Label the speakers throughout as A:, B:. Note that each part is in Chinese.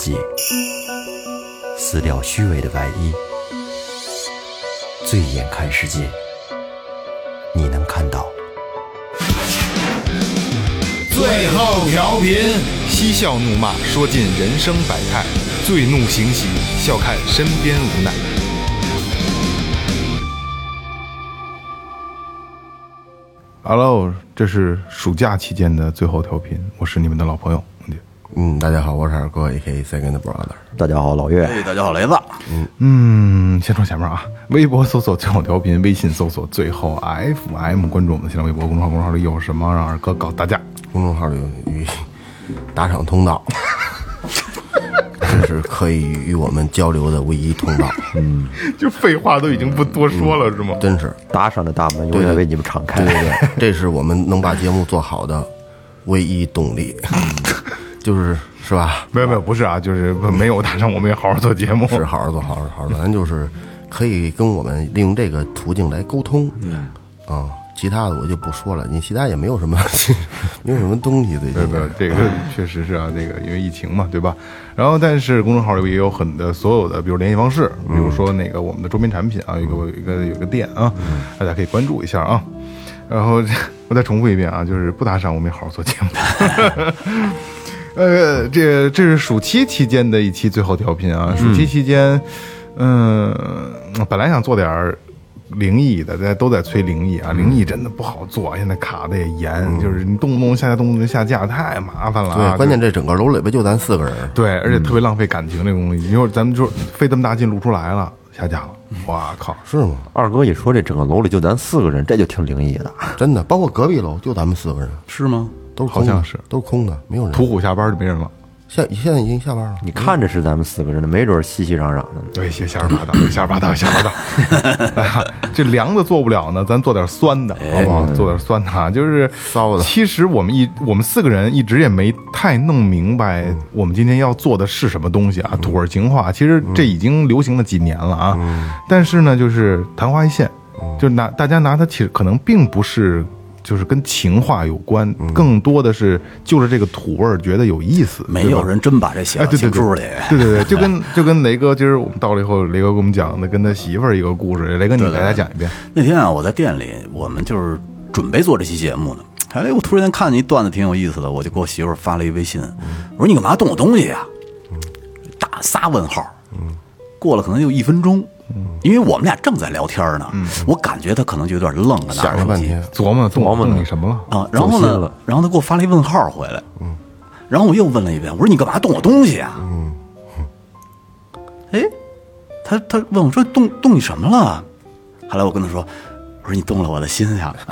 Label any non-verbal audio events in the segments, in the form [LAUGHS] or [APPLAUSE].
A: 己，撕掉虚伪的外衣，醉眼看世界，你能看到。
B: 最后调频，
C: 嬉笑怒骂，说尽人生百态；醉怒行喜，笑看身边无奈。
D: Hello，这是暑假期间的最后调频，我是你们的老朋友。
E: 嗯，大家好，我是二哥，A.K.A. Second Brother。
A: 大家好，老岳。
B: 哎，大家好，雷子。
D: 嗯嗯，先说前面啊，微博搜索最后调频，微信搜索最后 FM，关注我们的新浪微博公众号，公众号里有什么让二哥告诉大家。
E: 公众号里有与打赏通道，这是可以与我们交流的唯一通道。嗯，
D: 就废话都已经不多说了，是吗？
E: 真是，
A: 打赏的大门永远为你们敞开。
E: 对对对，这是我们能把节目做好的唯一动力，[LAUGHS] [LAUGHS] 就是是吧？
D: 没有没有，不是啊，就是没有打赏，我们也好好做节目。
E: 是好好做，好好好好做，咱就是可以跟我们利用这个途径来沟通。嗯，啊，其他的我就不说了，你其他也没有什么，[LAUGHS] 没有什么东西最近
D: 对。对，这个确实是啊，这个因为疫情嘛，对吧？然后，但是公众号里也有很的所有的，比如联系方式，比如说那个我们的周边产品啊，有一个有一个有个店啊，大家可以关注一下啊。然后 [LAUGHS] 我再重复一遍啊，就是不打赏，我们也好好做节目。[LAUGHS] 呃，这这是暑期期间的一期最后调频啊。暑期期间，嗯，本来想做点儿灵异的，大家都在催灵异啊，灵异真的不好做，现在卡的也严，就是你动不动下架，动不动下架，太麻烦了啊。
E: 对，关键这整个楼里边就咱四个人，
D: 对，而且特别浪费感情这东西。一会儿咱们就费这么大劲录出来了，下架了，哇靠！
E: 是吗？
A: 二哥一说这整个楼里就咱四个人，这就挺灵异的。
E: 真的，包括隔壁楼就咱们四个人，
B: 是吗？
E: 都是空的
D: 好像是
E: 都是空的，没有人。
D: 途虎下班就没人了。
E: 现现在已经下班了，
A: 你看着是咱们四个人的，没准熙熙攘攘的呢。
D: 对，瞎瞎八道，瞎八道，瞎八道。哎呀，这凉的做不了呢，咱做点酸的，好不好？做点酸的啊，就是
E: 骚的
D: 其实我们一我们四个人一直也没太弄明白，我们今天要做的是什么东西啊？土味情话，其实这已经流行了几年了啊。但是呢，就是昙花一现，就拿大家拿它，其实可能并不是。就是跟情话有关，更多的是就是这个土味儿觉得有意思，
B: 没有人真把这写
D: 哎，
B: 到
D: 对对对。
B: 情书里。
D: 对对对，就跟就跟雷哥，今儿我们到了以后，雷哥给我们讲的跟他媳妇儿一个故事，雷哥你给大家讲一遍。
B: 那天啊，我在店里，我们就是准备做这期节目呢。哎，我突然间看见一段子挺有意思的，我就给我媳妇儿发了一微信，我说你干嘛动我东西呀、打仨问号。过了可能就一分钟，因为我们俩正在聊天呢，我感觉他可能就有点愣了，
E: 想了半天。
D: 琢磨琢磨你什么了？
B: 啊，然后呢然后他给我发了一问号回来，嗯，然后我又问了一遍，我说你干嘛动我东西啊？嗯，哎，他他问我说动动你什么了？后来我跟他说，我说你动了我的心呀，[LAUGHS]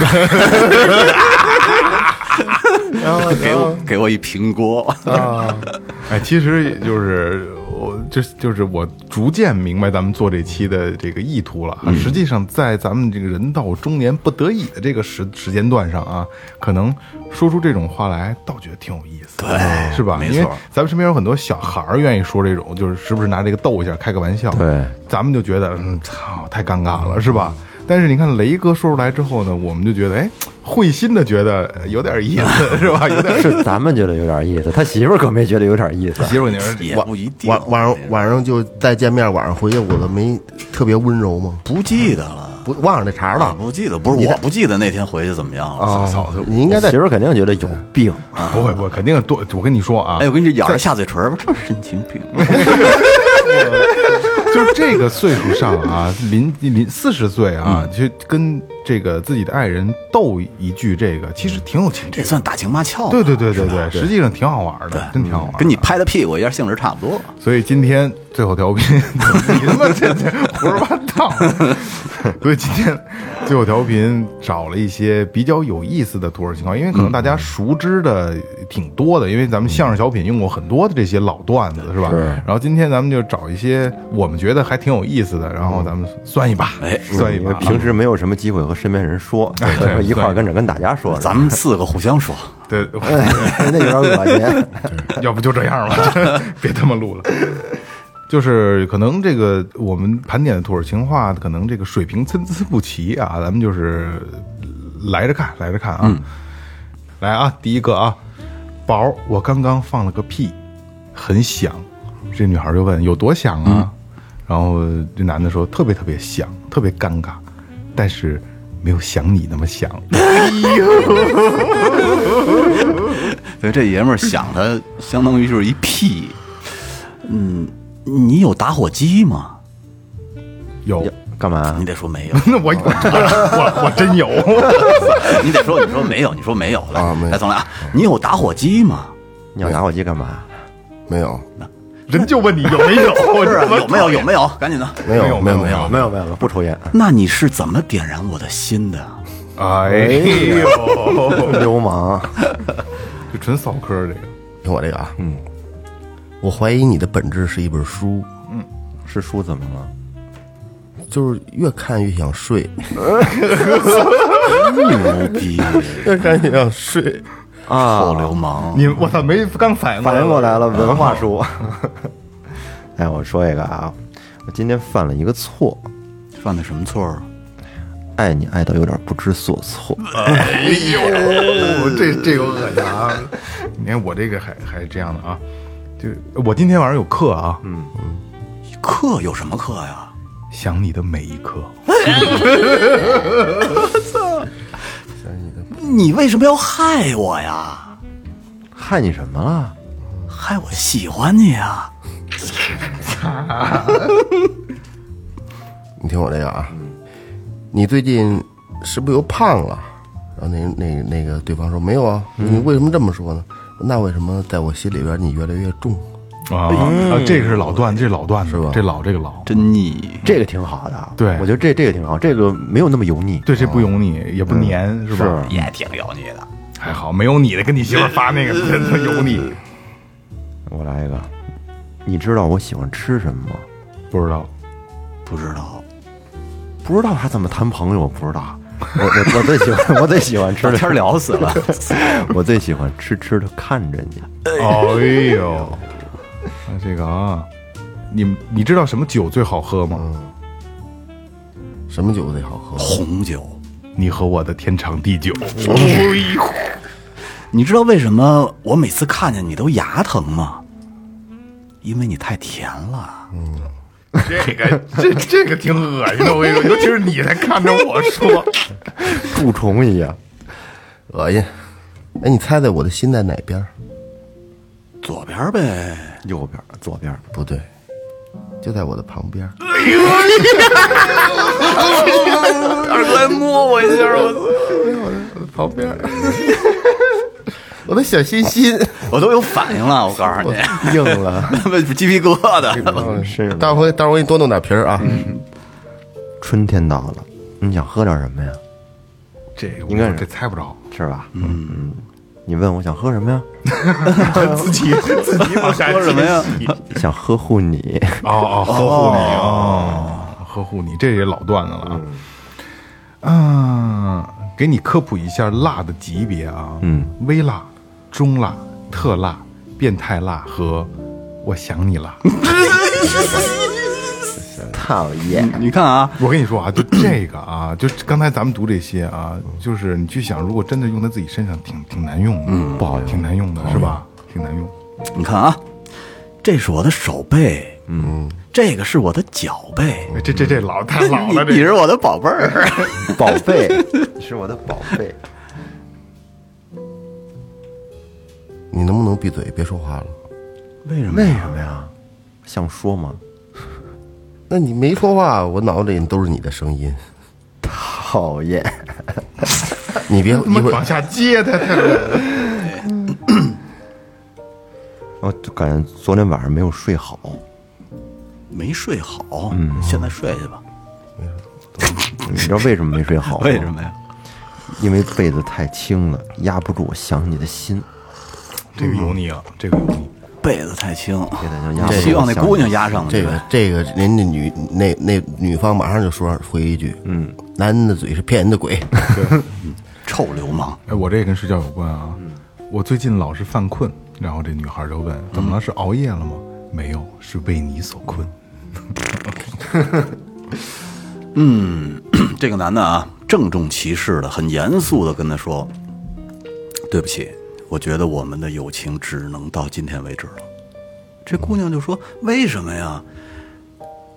B: 然后 [LAUGHS] 给我给我一平锅，
D: 啊，[LAUGHS] 哎，其实也就是我，这就是我逐渐明白咱们做这期的这个意图了啊。实际上，在咱们这个人到中年不得已的这个时时间段上啊，可能说出这种话来，倒觉得挺有意思，
B: 对
D: 是吧？
B: 没错
D: 因为咱们身边有很多小孩儿愿意说这种，就是时不时拿这个逗一下，开个玩笑。
A: 对，
D: 咱们就觉得，嗯，操，太尴尬了，是吧？但是你看雷哥说出来之后呢，我们就觉得，哎，会心的觉得呃有点意思，[LAUGHS] 是吧？有点
A: 是咱们觉得有点意思，他媳妇儿可没觉得有点意思。
D: 媳妇儿，你说
B: 也不一定。
E: 晚晚上晚上就再见面，晚上回去我都没特别温柔吗？
B: 不记得了，
E: 不忘了这茬了。
B: 不记得，不是我不记得那天回去怎么样了。操！
E: 你应该在
A: 媳妇儿肯定觉得有病，
D: 不会不会，肯定多。我跟你说啊，
B: 哎，我跟你咬着下嘴唇儿，这神经病。[LAUGHS] [LAUGHS]
D: 就是这个岁数上啊，[LAUGHS] 临临四十岁啊，
B: 嗯
D: 就跟这个自己的爱人斗一句，这个其实挺有情。
B: 这算打情骂俏。
D: 对对对对对，实际上挺好玩的，真挺好玩。
B: 跟你拍的屁股一样，性质差不多。
D: 所以今天最后调频，[LAUGHS] 你他妈这这胡说八道。[LAUGHS] 所以今天最后调频找了一些比较有意思的土味情况，因为可能大家熟知的挺多的，因为咱们相声小品用过很多的这些老段子，是吧？然后今天咱们就找一些我们觉得还挺有意思的，然后咱们算一把，
B: 哎
D: 算一把。
A: 平时没有什么机会和身边人说，[LAUGHS] 一块儿跟着跟大家说。
B: 咱们四个互相说，
D: 对，[LAUGHS]
A: 那有点恶心。[LAUGHS]
D: 要不就这样吧，别他妈录了。就是可能这个我们盘点的土耳其话，可能这个水平参差不齐啊，咱们就是来着看，来着看啊。来啊，第一个啊，宝，我刚刚放了个屁，很响。这女孩就问有多响啊？然后这男的说特别特别响，特别尴尬，但是没有想你那么响。
B: 所以 [LAUGHS] 这爷们儿想的相当于就是一屁。嗯，你有打火机吗？
D: 有，
F: 干嘛
B: 你？得说没有，[LAUGHS]
D: 那我我我我真有。[LAUGHS]
B: 你得说你说没有，你说没有来
E: 啊没有
B: 来，重来啊！你有打火机吗？
F: 你有打火机干嘛？
E: 没有，
D: 人就问你有没有？[LAUGHS]
B: 是啊
D: 这么
B: 有没有？有没有？赶紧的。
E: 没有，没有，
D: 没有没有
F: 没有没有，不抽烟。
B: 那你是怎么点燃我的心的？
D: 哎呦，
F: 流氓，
D: 就纯扫科这个。
E: 听我这个啊，嗯，我怀疑你的本质是一本书，嗯
F: 是书怎么了？
E: 就是越看越想睡，[LAUGHS]
B: 牛逼！[LAUGHS]
E: 越看越想睡。
F: 啊
B: 臭流氓！
D: 你我操，没刚反应
F: 反应过来了，[LAUGHS] 文化书。哎，我说一个啊，我今天犯了一个错，
B: 犯的什么错儿？
F: 爱你爱到有点不知所措。
D: 哎呦，这这个恶心啊！你看我这个还还是这样的啊，就我今天晚上有课啊，嗯，
B: 课有什么课呀？
D: 想你的每一刻。
B: 你为什么要害我呀？
F: 害你什么了？
B: 害我喜欢你啊！[LAUGHS]
E: 你听我这个啊，你最近是不是又胖了？然后那那那个对方说没有啊，你为什么这么说呢？那为什么在我心里边你越来越重？
D: 啊啊，这个是老段，这是老段
E: 是吧
D: 这老这个老，
B: 真腻。
F: 这个挺好的，
D: 对
F: 我觉得这这个挺好，这个没有那么油腻。
D: 对，这不油腻，也不黏，是吧？
B: 也挺油腻的。
D: 还好，没有你的跟你媳妇发那个 [LAUGHS] 真的油腻。
F: 我来一个，你知道我喜欢吃什么吗？
D: 不知道，
B: 不知道，
F: 不知道他怎么谈朋友，我不知道。我我我最喜欢我最喜欢吃的
B: 天聊死了。[LAUGHS]
F: 我最喜欢痴痴的看着你。
D: 哎呦，那这个啊，你你知道什么酒最好喝吗？
E: 什么酒最好喝？
B: 红酒，
D: 你和我的天长地久。
B: 你知道为什么我每次看见你都牙疼吗？因为你太甜了。
D: 这个这这个挺恶心的，我跟你说，尤其是你在看着我说，
F: 蛀虫一样。
E: 恶心。哎，你猜猜我的心在哪边？
B: 左边呗，
F: 右边、左边，
E: 不对，就在我的旁边。[LAUGHS]
B: 二哥来摸我一下，我
E: 旁边。我的小心心，[LAUGHS]
B: 我都有反应了。我告诉你，
F: 硬了。[LAUGHS]
B: 鸡皮疙瘩。
F: 是
E: 待会待会儿我给你多弄点皮儿啊。
F: 春天到了，你想喝点什么呀？
D: 这个
F: 应该是
D: 这猜不着，
F: 是吧？嗯，你问我想喝什么呀？[LAUGHS]
D: 自己自己往下
B: 喝什么呀？
F: 想呵护你。
D: 哦哦，呵护你哦，呵护你，这也老段子了啊。嗯，给你科普一下辣的级别啊，
F: 嗯，
D: 微辣、中辣、特辣、变态辣和我想你了。
F: 讨厌。
B: 你看啊，
D: 我跟你说啊，就这个啊，就刚才咱们读这些啊，就是你去想，如果真的用在自己身上，挺挺难用的，嗯，不好，挺难用的，是吧？挺难用。
B: 你看啊，这是我的手背，嗯，这个是我的脚背，
D: 哎这这这老太老了，
B: 你你是我的宝贝儿。
F: 宝贝，你是我的宝贝。
E: 你能不能闭嘴，别说话了？
B: 为什么？
F: 为什么呀？想说吗？
E: 那你没说话，我脑子里都是你的声音。
F: 讨厌。
E: 你别 [LAUGHS] 一会儿
D: 往下接他，他 [LAUGHS]
F: 我就感觉昨天晚上没有睡好。
B: 没睡好，嗯，现在睡去吧。
F: 你知道为什么没睡好吗？[LAUGHS]
B: 为什么呀？
F: 因为被子太轻了，压不住我想你的心。
D: 这个油腻啊，这个油腻。
B: 被子太轻，
F: 被子就压
B: 希望那姑娘压上了。
E: 这个这个，人家女那那女方马上就说回一句：“嗯，男人的嘴是骗人的鬼。[LAUGHS]
B: 臭流氓，
D: 哎，我这跟睡觉有关啊。我最近老是犯困，然后这女孩就问：“怎么了？是熬夜了吗？”没有，是为你所困。
B: 嗯这个男的啊，郑重其事的、很严肃的跟他说：“对不起，我觉得我们的友情只能到今天为止了。这姑娘就说：“为什么呀？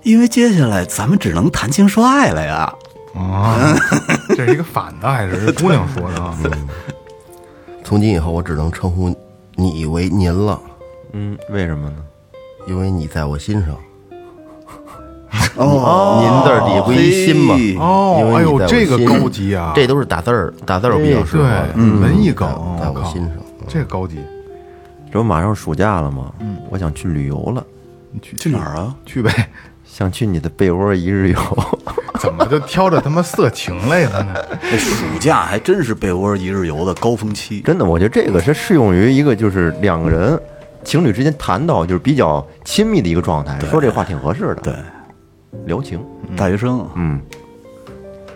B: 因为接下来咱们只能谈情说爱了呀。
D: 啊，[LAUGHS] 这是一个反的还是姑娘说的啊？
E: 从今以后我只能称呼你为您了，
F: 嗯，为什么呢？
E: 因为你在我心上。哦，您字儿底不一心吗？
D: 哦哎呦这个高级啊
E: 这都是打字儿，打字儿比较适合
D: 文艺梗，
E: 在
D: 我
E: 心上。
D: 这个高级。
F: 这不马上暑假了吗？我想去旅游了，
D: 你去
B: 去哪儿啊？
D: 去呗？
F: 想去你的被窝一日游。[LAUGHS]
D: 怎么就挑着他妈色情类的呢？[LAUGHS]
B: 这暑假还真是被窝一日游的高峰期。
F: 真的，我觉得这个是适用于一个就是两个人情侣之间谈到就是比较亲密的一个状态，说这话挺合适的。
B: 对，
F: 聊情，
B: 大学生，
F: 嗯，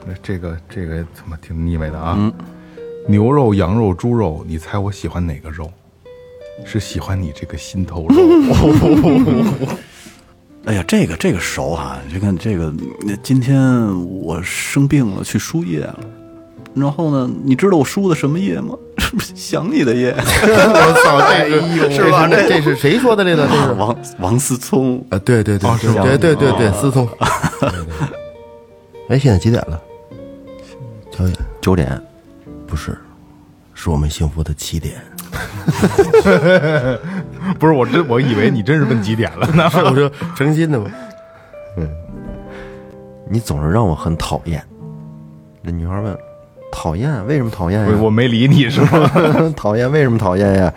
F: 那
D: 这个这个他妈挺腻歪的啊！牛肉、羊肉、猪肉，你猜我喜欢哪个肉？是喜欢你这个心头肉。[LAUGHS]
B: 哎呀，这个这个熟啊、你看这个，那今天我生病了，去输液了。然后呢，你知道我输的什么液吗？是不是想你的液？
E: 我操，这是 [LAUGHS] 是吧？这这是谁说的这个？这是
B: 王王思聪，
E: 啊，对对对对对对对，思聪。[LAUGHS] 哎，现在几点了？九点？
F: 九点，
E: 不是，是我们幸福的起点。[LAUGHS]
D: 不是我真我以为你真是问几点了呢。[LAUGHS]
E: 是我说诚心的嗯？
F: 你总是让我很讨厌。那女孩问：“讨厌？为什么讨厌呀？
D: 我我没理你是吗？[LAUGHS]
F: 讨厌？为什么讨厌呀？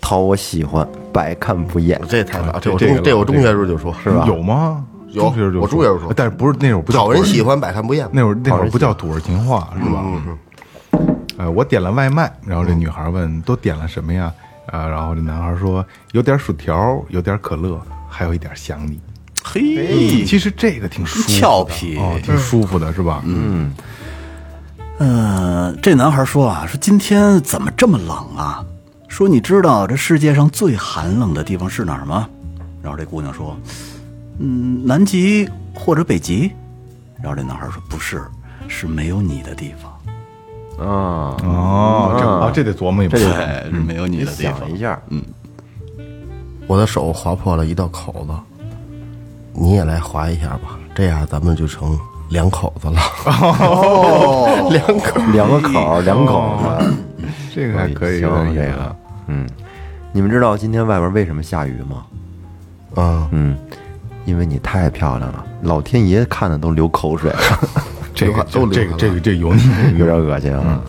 F: 讨我喜欢，百看不厌。
E: 这也太早，这我
D: 这个
E: 中这我中学时候就说，是吧？
D: 有吗？
E: 有
D: 中学时候就
E: 我中学时候说
D: 但是不是那会儿不
E: 讨人喜欢，百看不厌。
D: 那会儿那会儿不叫土味情话是吧？呃，我点了外卖，然后这女孩问都点了什么呀？啊，然后这男孩说有点薯条，有点可乐，还有一点想你。
B: 嘿，
D: 其实这个挺舒服的，
B: 俏皮
D: 哦，挺舒服的是吧？嗯，
B: 嗯，这男孩说啊，说今天怎么这么冷啊？说你知道这世界上最寒冷的地方是哪儿吗？然后这姑娘说，嗯，南极或者北极。然后这男孩说不是，是没有你的地方。
F: 啊，
D: 哦，这啊这得琢磨一把。
B: 对，是没有你
F: 你
B: 的地方
F: 想。一下，嗯
E: 我的手划破了一道口子，你也来划一下吧，这样咱们就成两口子了。哦两口，[LAUGHS]
F: 两个口儿，两口子。
D: 这个还可以，
F: 这个，嗯，你们知道今天外边为什么下雨吗？
E: 啊，
F: 嗯，因为你太漂亮了，老天爷看的都流口水了，
D: 这个
E: 都
D: 这个这个这油腻，
F: 有点恶心啊。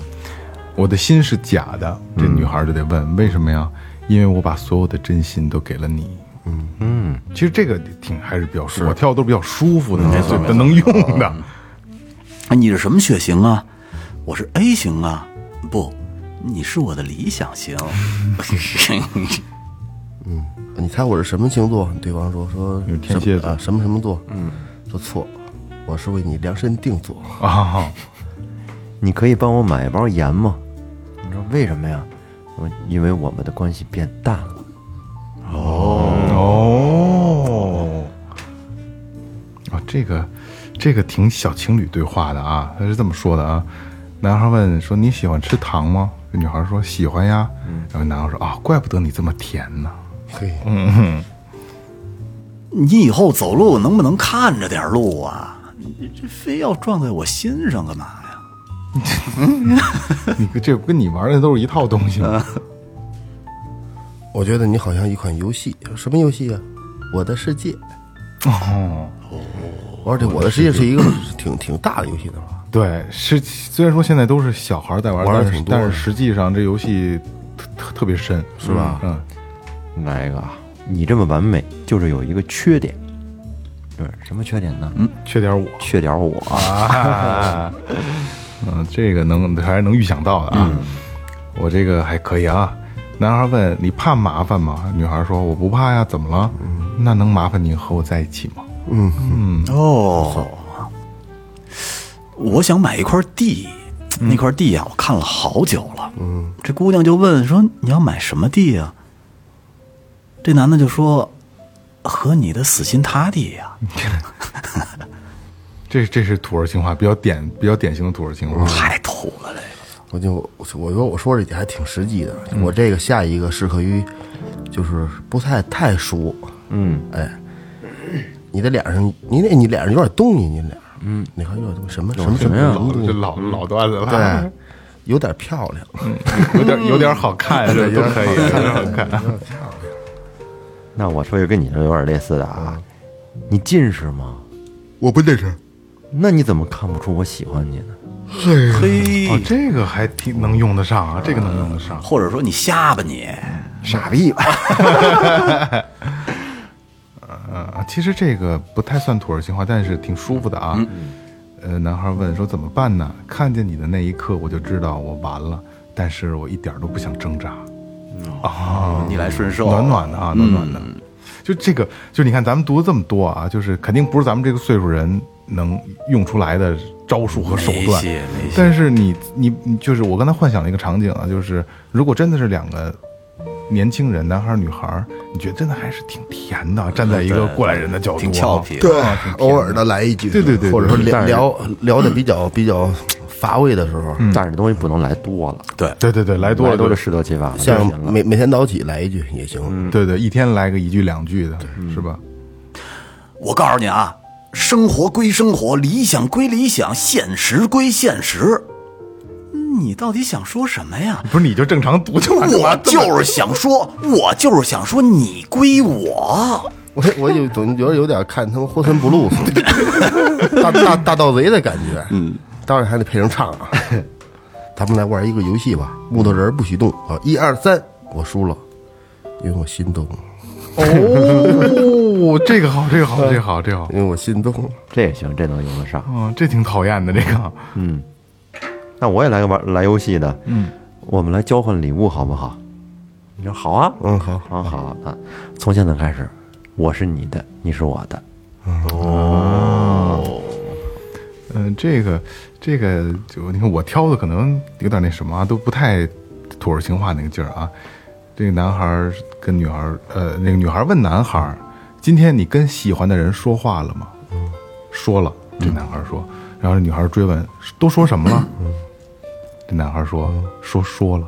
D: 我的心是假的，这女孩就得问为什么呀？因为我把所有的真心都给了你。嗯嗯，其实这个挺还是比较舒服，我跳的都是比较舒服的，就都能用的。
B: 哎，你是什么血型啊？我是 A 型啊。不，你是我的理想型。[LAUGHS]
E: 嗯你猜我是什么星座？对方说说
D: 天蝎
E: 啊，什么什么座？嗯，说错，我是为你量身定做。
D: 啊，[LAUGHS]
F: 你可以帮我买一包盐吗？你说为什么呀？我因为我们的关系变淡了。
D: 哦哦，啊，这个这个挺小情侣对话的啊，他是这么说的啊。男孩问说你喜欢吃糖吗？这女孩说喜欢呀。然后男孩说啊，怪不得你这么甜呢。
E: 嘿，嗯
B: 你以后走路能不能看着点路啊？你这非要撞在我心上干嘛呀？[LAUGHS]
D: 你这跟你玩的都是一套东西吗？
E: 我觉得你好像一款游戏，什么游戏啊？我的世界。
D: 哦，
E: 而且我的世界是一个挺挺大的游戏的吧？
D: 对，是虽然说现在都是小孩在玩，但是
E: 玩的挺多的
D: 但是实际上这游戏特特特别深，是吧？嗯，
F: 来一个啊，你这么完美，就是有一个缺点。对，什么缺点呢？嗯，
D: 缺点我
F: 缺点我。
D: 啊，嗯，这个能还是能预想到的啊。我这个还可以啊。男孩问你怕麻烦吗？女孩说我不怕呀，怎么了？那能麻烦你和我在一起吗？
B: 嗯嗯哦，我想买一块地，那块地啊，我看了好久了。嗯，这姑娘就问说：“你要买什么地呀、这男的就说：“和你的死心塌地呀、[LAUGHS]
D: 这这是土味情话，比较典比较典型的土味情话。
B: 太土了这个。
E: 我就我说我说这还挺实际的，我这个下一个适合于就是不太太熟，
F: 嗯，
E: 哎，你的脸上你那你脸上有点东西，你脸上嗯，你看有点什么什么
F: 什么
D: 老老段子了，
E: 对，有点漂亮，
D: 有点有点好看，这都可以，有点好看。[LAUGHS]
F: 那我说一个跟你这有点类似的啊，你近视吗？
E: 我不近视。
F: 那你怎么看不出我喜欢你呢？
B: 嘿
D: 哦，，这个还挺能用得上啊，这个能用得上。
B: 或者说你瞎吧你，
F: 傻逼吧！[LAUGHS]
D: 呃，其实这个不太算土味情话，但是挺舒服的啊。呃，男孩问说怎么办呢？看见你的那一刻，我就知道我完了，但是我一点都不想挣扎。啊，
B: 逆来顺受，
D: 暖暖的啊，暖暖的。就这个，就你看咱们读了这么多啊，就是肯定不是咱们这个岁数人能用出来的招数和手段。但是你你你就是我刚才幻想了一个场景啊，就是如果真的是两个年轻人，男孩儿女孩儿，你觉得真的还是挺甜的，站在一个过来人的角度啊，
B: 挺俏皮
E: 对偶尔的来一句，
D: 对对对对
E: 或者说聊聊聊的比较比较乏味的时候，
F: 但是这东西不能来多了，
B: 对，
D: 对对对，来多了就
F: 来多了适得其反了，
E: 像。每每天早起来一句也行。
D: 对对，一天来个一句两句的，是吧？
B: 我告诉你啊，生活归生活，理想归理想，现实归现实。你到底想说什么呀？
D: 不是，你就正常读就完了。
B: 我就是想说，我就是想说，你归我。
E: 我我有总觉得有点看他们霍森布鲁斯，大大大盗贼的感觉。嗯，当然还得配上唱啊。[LAUGHS] 咱们来玩一个游戏吧，木头人不许动啊！一二三，我输了，因为我心动，
D: 哦，[LAUGHS] 这个好，这个好，这个好，这个好。
E: 因为我心动。
F: 这也行，这能用得上。
D: 嗯，这挺讨厌的，这个。
F: 嗯那我也来个玩来游戏的，嗯，我们来交换礼物好不好？你说好啊，
E: 嗯，好，
F: 好好啊，从现在开始，我是你的，你是我的，哦
D: 嗯，这个这个就你看我挑的可能有点那什么啊，都不太土味情话那个劲儿啊。这个男孩儿跟女孩儿，呃，那个女孩儿问男孩儿：“今天你跟喜欢的人说话了吗？”说了。这男孩儿说，然后这女孩儿追问：“都说什么了？”这男孩儿说：“说说了。”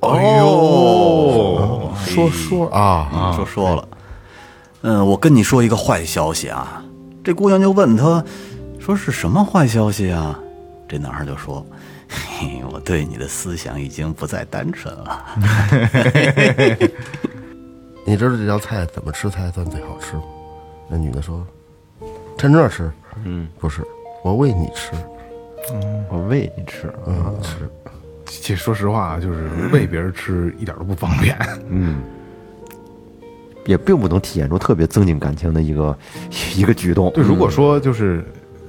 D: 哎呦，
E: 说说啊，
B: 说说了，嗯，我跟你说一个坏消息啊。这姑娘就问他，说是什么坏消息啊？这男孩就说：“嘿，我对你的思想已经不再单纯了。[LAUGHS]
E: 你知道这道菜怎么吃才算最好吃吗？那女的说：“趁热吃。”嗯，不是，我喂你吃。
F: 嗯我喂你吃，
E: 嗯，吃。
D: 其实说实话啊，就是喂别人吃一点都不方便。
F: 嗯也并不能体现出特别增进感情的一个一个举动。
D: 对，如果说就是，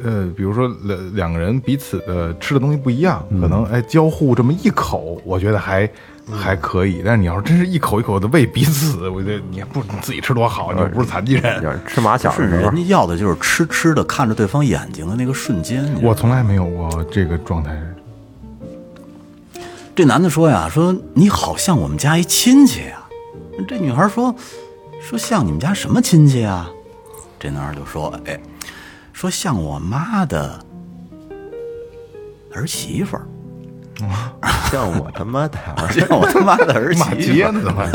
D: 呃，比如说两两个人彼此的吃的东西不一样，可能哎交互这么一口，我觉得还还可以。但是你要是真是一口一口的喂彼此，我觉得你也不你自己吃多好，你又不是 [LAUGHS] 残疾人。
F: 点吃马小”
B: 是人，家要的就是吃吃的看着对方眼睛的那个瞬间。
D: 我从来没有过这个状态。
B: 这男的说呀，说你好像我们家一亲戚呀。这女孩说，说像你们家什么亲戚啊？这男孩就说，哎，说像我妈的儿媳妇儿，
F: 像我他妈的儿
B: 像我他妈的儿媳妇儿。[LAUGHS]
D: 怎么？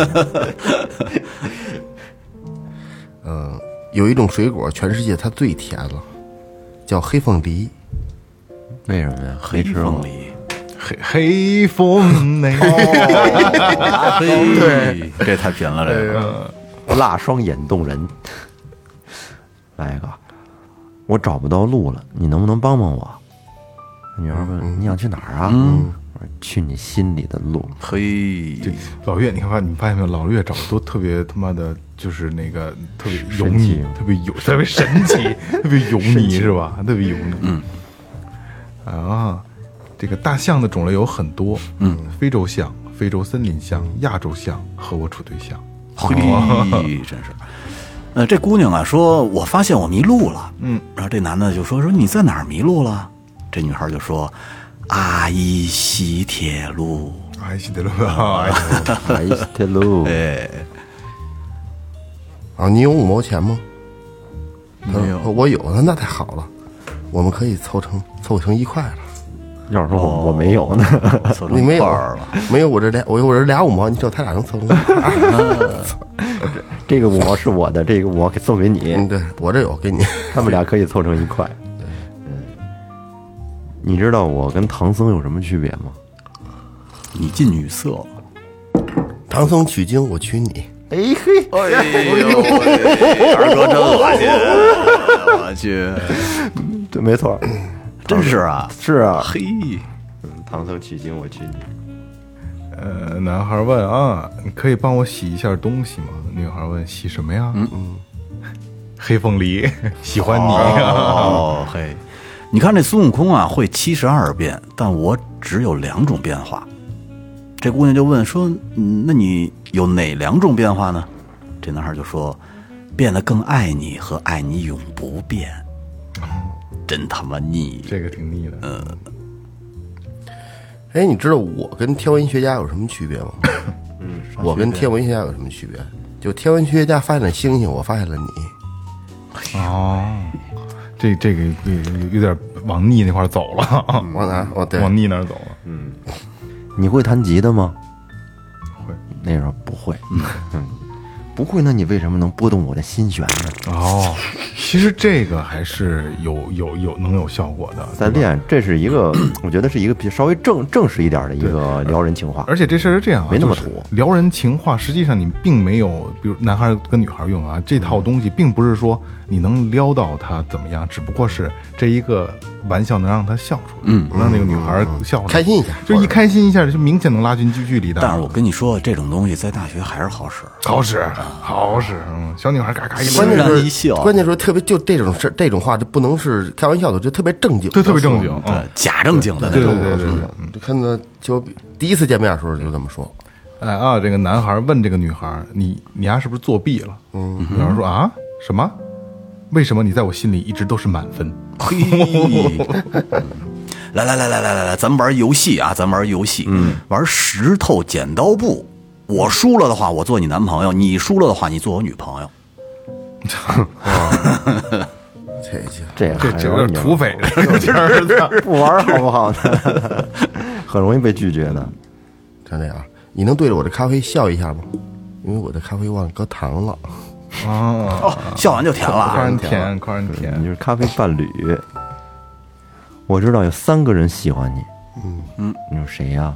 D: [LAUGHS]
E: 嗯，有一种水果，全世界它最甜了，叫黑凤梨。
F: 为什么呀？
B: 黑。凤梨，[LAUGHS]
D: 黑黑风那
B: 对，这太贫了，这个。
F: 辣双眼动人。来一个，我找不到路了，你能不能帮帮我？女儿问：“你想去哪儿啊？”我说：“去你心里的路。
B: 嘿，
D: 这老岳，你看发你发现没有？老岳找的都特别他妈的，就是那个特别油腻，特别油，特别神奇，特别油 [LAUGHS] [LAUGHS] 腻是吧？特别油腻。嗯。啊，这个大象的种类有很多，嗯，非洲象、非洲森林象、亚洲象和我处对象。
B: 嘿，真是。呃，这姑娘啊说，我发现我迷路了。嗯，然后这男的就说说你在哪儿迷路了？这女孩就说，阿依西铁路。
D: 阿依，西铁路阿
F: 依西，铁路，[LAUGHS]
B: 哎，
E: 啊，你有五毛钱吗？
B: 没有
E: 我有，那那太好了，我们可以凑成凑成一块了。
F: 要是说我我没有呢，[LAUGHS]
E: 你没有
B: 块儿了。
E: 没有我这俩，我我这俩五毛，你知道他俩能凑成一块？[LAUGHS]
F: 这个五毛是我的，这个我给送给你，
E: 嗯，对我这有，给你。
F: 他们俩可以凑成一块。嗯，你知道我跟唐僧有什么区别吗？
B: 你近女色，
E: 唐僧取经，我娶你。
F: 哎嘿，
B: 哎呦，[LAUGHS] 二哥真恶心，我去，
F: 对，没错，
B: 真是啊，
F: 是啊，
B: 嘿，嗯
F: 唐僧取经，我娶你。
D: 呃，男孩问啊，你可以帮我洗一下东西吗？女孩问洗什么呀？嗯嗯，黑凤梨，[LAUGHS] 喜欢你。
B: 哦嘿，你看这孙悟空啊，会七十二变，但我只有两种变化。这姑娘就问说：“嗯，那你有哪两种变化呢？”这男孩就说：“变得更爱你和爱你永不变。”真他妈腻！
D: 这个挺腻的。
E: 嗯哎，你知道我跟天文学家有什么区别吗？[COUGHS] 嗯，我跟天文学家有什么区别？就天文学家发现了星星，我发现了你。
D: 哦，这这个有有有点往腻那块儿走了，[LAUGHS]
E: 往哪儿？哦，对，[LAUGHS]
D: 往腻那儿走了。
F: 嗯你会弹吉他吗？
D: 会。
F: 那时候不会。嗯，[LAUGHS] 不会，那你为什么能拨动我的心弦呢？
D: 哦，其实这个还是有有有能有效果的，
F: 在练，这是一个，[CLEARS THROAT] 我觉得是一个比稍微正正式一点的一个撩人情话。
D: 而且这事儿是这样啊，
F: 没那么土
D: 撩人情话，实际上你并没有，比如男孩跟女孩用啊，这套东西并不是说你能撩到他怎么样，只不过是这一个玩笑能让他笑出来，嗯，让那个女孩笑出来，
E: 开心一下
D: 就一开心一下，就明显能拉近距距离的。
B: 但是我跟你说，这种东西在大学还是好使。
D: 好使，好使，嗯，小女孩嘎嘎一
B: 一笑
E: 关键是特别就这种事，这种话就不能是开玩笑的，就特别正经，
D: 对，特别正经，
B: 对
D: 嗯，，
B: 假正经的那种。
D: 对对对。
E: 就看到就第一次见面的时候就这么说，
D: 哎啊，这个男孩问这个女孩：“你你丫是不是作弊了？”嗯，女孩说：“啊，什么？为什么你在我心里一直都是满分
B: 嘿，[LAUGHS] 来来来来来来来，咱们玩游戏啊，咱们玩游戏，嗯，玩石头剪刀布。我输了的话，我做你男朋友；你输了的话，你做我女朋友。
E: 这就
F: 这？”
D: 这这有点土匪这个劲儿的。
F: 不玩好不好呢？[LAUGHS] 很容易被拒绝的。
E: 像这样，你能对着我的咖啡笑一下吗？因为我的咖啡忘了搁糖了。
D: 哦，
B: 哦，笑完就甜了
D: 夸
B: 啊。
D: 人甜，夸人
F: 你
D: 甜。
F: 就是咖啡伴侣。我知道有三个人喜欢你。嗯嗯，你说谁呀？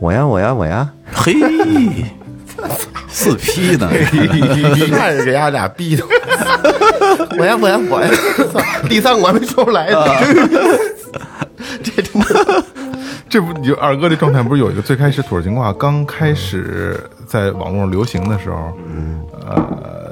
F: 我呀，我呀，我呀。
B: 嘿，[LAUGHS] 四 P 呢？
E: 看着给丫俩逼的，我呀我呀我呀，操 [LAUGHS] 第三个我还没说出来呢。[LAUGHS] 这真的
D: 这不，你就二哥这状态不是有一个最开始土味情话刚开始在网络上流行的时候，呃，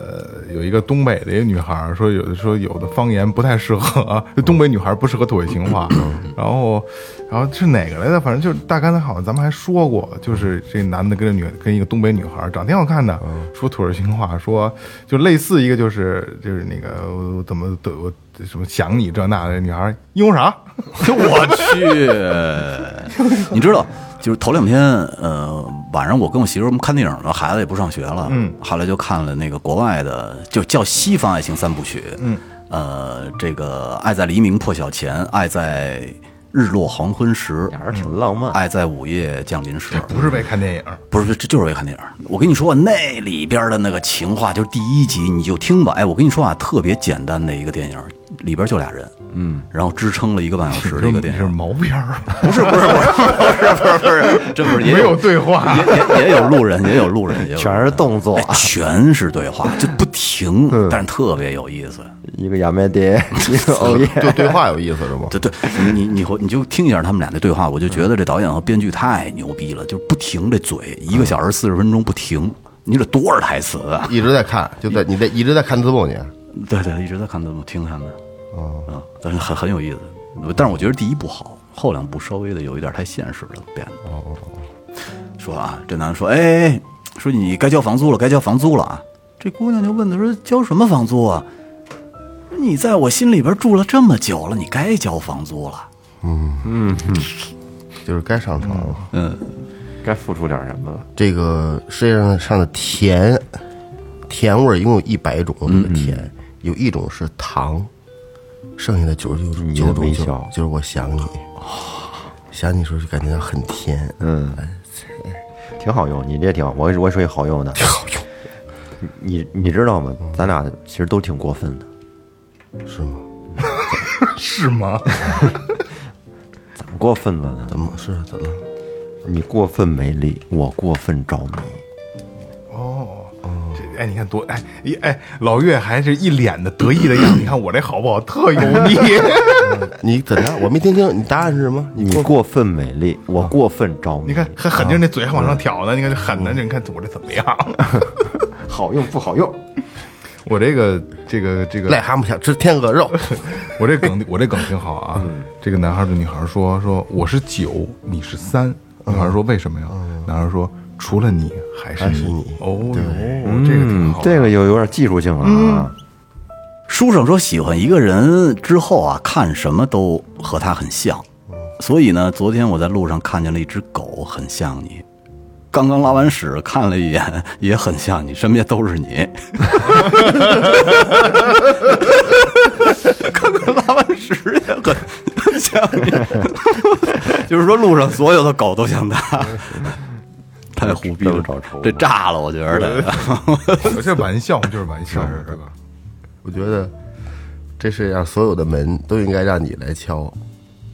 D: 有一个东北的一个女孩说，有的说有的方言不太适合，就东北女孩不适合土味情话，然后，然后是哪个来的？反正就是大刚才好像咱们还说过，就是这男的跟这女跟一个东北女孩长挺好看的，说土味情话，说就类似一个就是就是那个我怎么得我什么想你这那的女孩，因为啥？
B: 我去，[LAUGHS] 你知道，就是头两天，呃，晚上我跟我媳妇儿我们看电影嘛，孩子也不上学了，嗯，后来就看了那个国外的，就叫西方爱情三部曲，嗯，呃，这个《爱在黎明破晓前》，《爱在日落黄昏时》，
F: 俩人挺浪漫。
B: 爱在午夜降临时，
D: 不是为看电影，
B: 不是，这就是为看电影。我跟你说，那里边的那个情话，就是第一集你就听吧。哎，我跟你说啊，特别简单的一个电影，里边就俩人，嗯，然后支撑了一个半小时的一个 [LAUGHS] 电
D: 是。毛片儿，
B: 不是不是不是不是不是不是，这不是也
D: 没有对话。
B: 也也也有路人，也有路人，也有
F: 全是动作
B: 哎全是对话，就不停，但是特别有意思。
F: 一个亚麦爹，[LAUGHS] 一个欧耶。
E: 就对话有意思是吗？
B: 对对，你你你回你就听一下他们俩的对话，我就觉得这导演和编剧太牛逼了，就不停这嘴，一个小时四十分钟不停，你这多少台词啊？
E: 一直在看，就在你在一直在看字幕你。
B: 对对，一直在看字幕，听他们。哦啊，但是很很有意思。但是我觉得第一部好，后两部稍微的有一点太现实了，变得。哦说啊，这男的说，哎，说你该交房租了，该交房租了啊。这姑娘就问他说，交什么房租啊？你在我心里边住了这么久了，你该交房租了。
E: 嗯嗯就是该上床了。
B: 嗯，
F: 该付出点什么了？
E: 这个世界上上的甜甜味一共有一百种，这个甜有一种是糖，剩下的九十九
F: 你的
E: 九种就
F: 微笑
E: 就是我想你。想你的时候就感觉到很甜，
F: 嗯，挺好用，你这挺好。我我说一好用的，
E: 挺好用，
F: 你你知道吗？咱俩其实都挺过分的，
E: 是吗？[LAUGHS]
D: 是吗？[LAUGHS]
F: 怎么过分了呢？
E: 怎么是怎么？
F: 你过分美丽，我过分着迷。
D: 哎，你看多哎一哎，老岳还是一脸的得意的样子。[COUGHS] 你看我这好不好？特油腻。[LAUGHS]
E: 你怎样？我没听清，你答案是什么？你过
F: 你过分美丽，我过分着迷。
D: 你看还狠劲儿，那嘴还往上挑呢。你看这狠的，你看我这怎么样？[LAUGHS]
F: 好用不好用？[LAUGHS]
D: 我这个这个这个
E: 癞蛤蟆想吃天鹅肉，
D: 我这梗，我这梗挺好啊。这个男孩对女孩说：“说我是九，你是三。”女孩说：“为什么呀？”男孩说：“除了你还是
E: 还是你
D: 哦哟，这个挺好。
F: 这个有有点技术性了啊。
B: 书上说喜欢一个人之后啊，看什么都和他很像，所以呢，昨天我在路上看见了一只狗，很像你。刚刚拉完屎，看了一眼，也很像你，身边都是你。刚刚拉完屎也很很像你，就是说路上所有的狗都像他，太 [LAUGHS] 虎逼了
F: 找抽，
B: 这炸了，我觉得。[LAUGHS]
D: 有些玩笑就是玩笑，是吧？
E: 我觉得这世界上所有的门都应该让你来敲。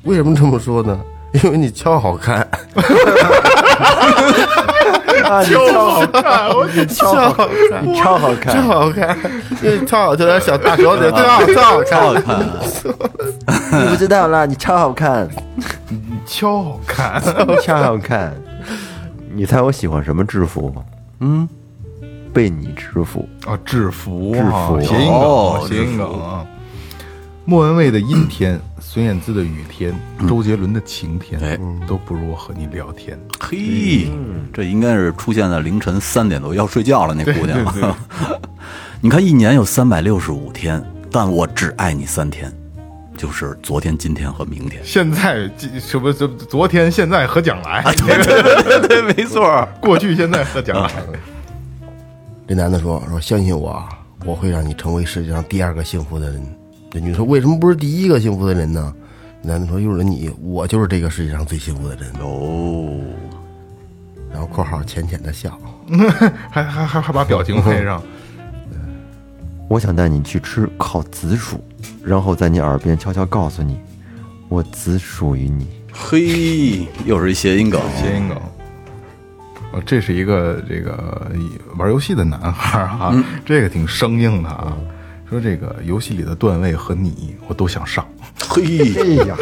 E: 为什么这么说呢？[LAUGHS] 因为你敲好看，
F: 啊，你超好看，我你超好看，你超好
E: 超
F: 看，
E: 好看，因为超好就点小大手指，最好超好看。
F: 你不知道啦，你超好看，
D: 超好看，
F: 超好看。你猜我喜欢什么制服？
B: 嗯，
F: 被你制服。
D: 啊，制服
F: 制
D: 啊，
F: 服
D: 谐音
B: 哦
D: 梗，谐音梗啊。莫文蔚的阴天，孙燕姿的雨天，周杰伦的晴天
B: 哎，
D: 都不如我和你聊天。
B: 嘿，这应该是出现在凌晨三点多要睡觉了那姑娘。[LAUGHS] 你看，一年有三百六十五天，但我只爱你三天，就是昨天、今天和明天。
D: 现在这什么？这昨天、现在和将来，
B: 对对对，没错。
D: 过去、现在和将来。
E: 这男的说：“说相信我，我会让你成为世界上第二个幸福的人。”这女的说：“为什么不是第一个幸福的人呢？”男的说：“有了你，我就是这个世界上最幸福的人。
B: 哦，”
E: 然后括号浅浅的笑。[LAUGHS]
D: 还还还还把表情配上，[LAUGHS]
F: 我想带你去吃烤紫薯，然后在你耳边悄悄告诉你，我只属于你。
B: 嘿，又是一谐音梗。
D: 谐音梗。哦，这是一个这个玩游戏的男孩啊，这个挺生硬的啊。说这个游戏里的段位和你，我都想上。
B: 嘿，
F: 哎呀，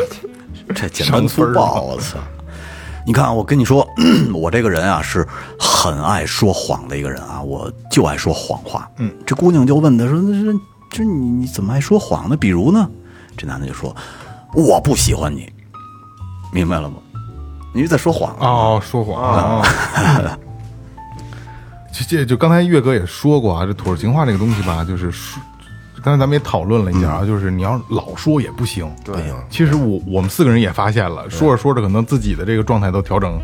B: 这简单粗暴，我操！你看，我跟你说，[CLEARS THROAT] 我这个人啊是很爱说谎的一个人啊，我就爱说谎话。嗯，这姑娘就问他说：“那这这你你怎么还说谎呢？比如呢？”这男的就说：“我不喜欢你。”明白了吗？你是在说谎啊？
D: 哦，说谎啊！[LAUGHS] 这这就刚才岳哥也说过啊，这土味情话这个东西吧，就是说，刚才咱们也讨论了一下啊，就是你要老说也不行。对
E: 呀
D: 其实我我们四个人也发现了，说着说着，可能自己的这个状态都调整。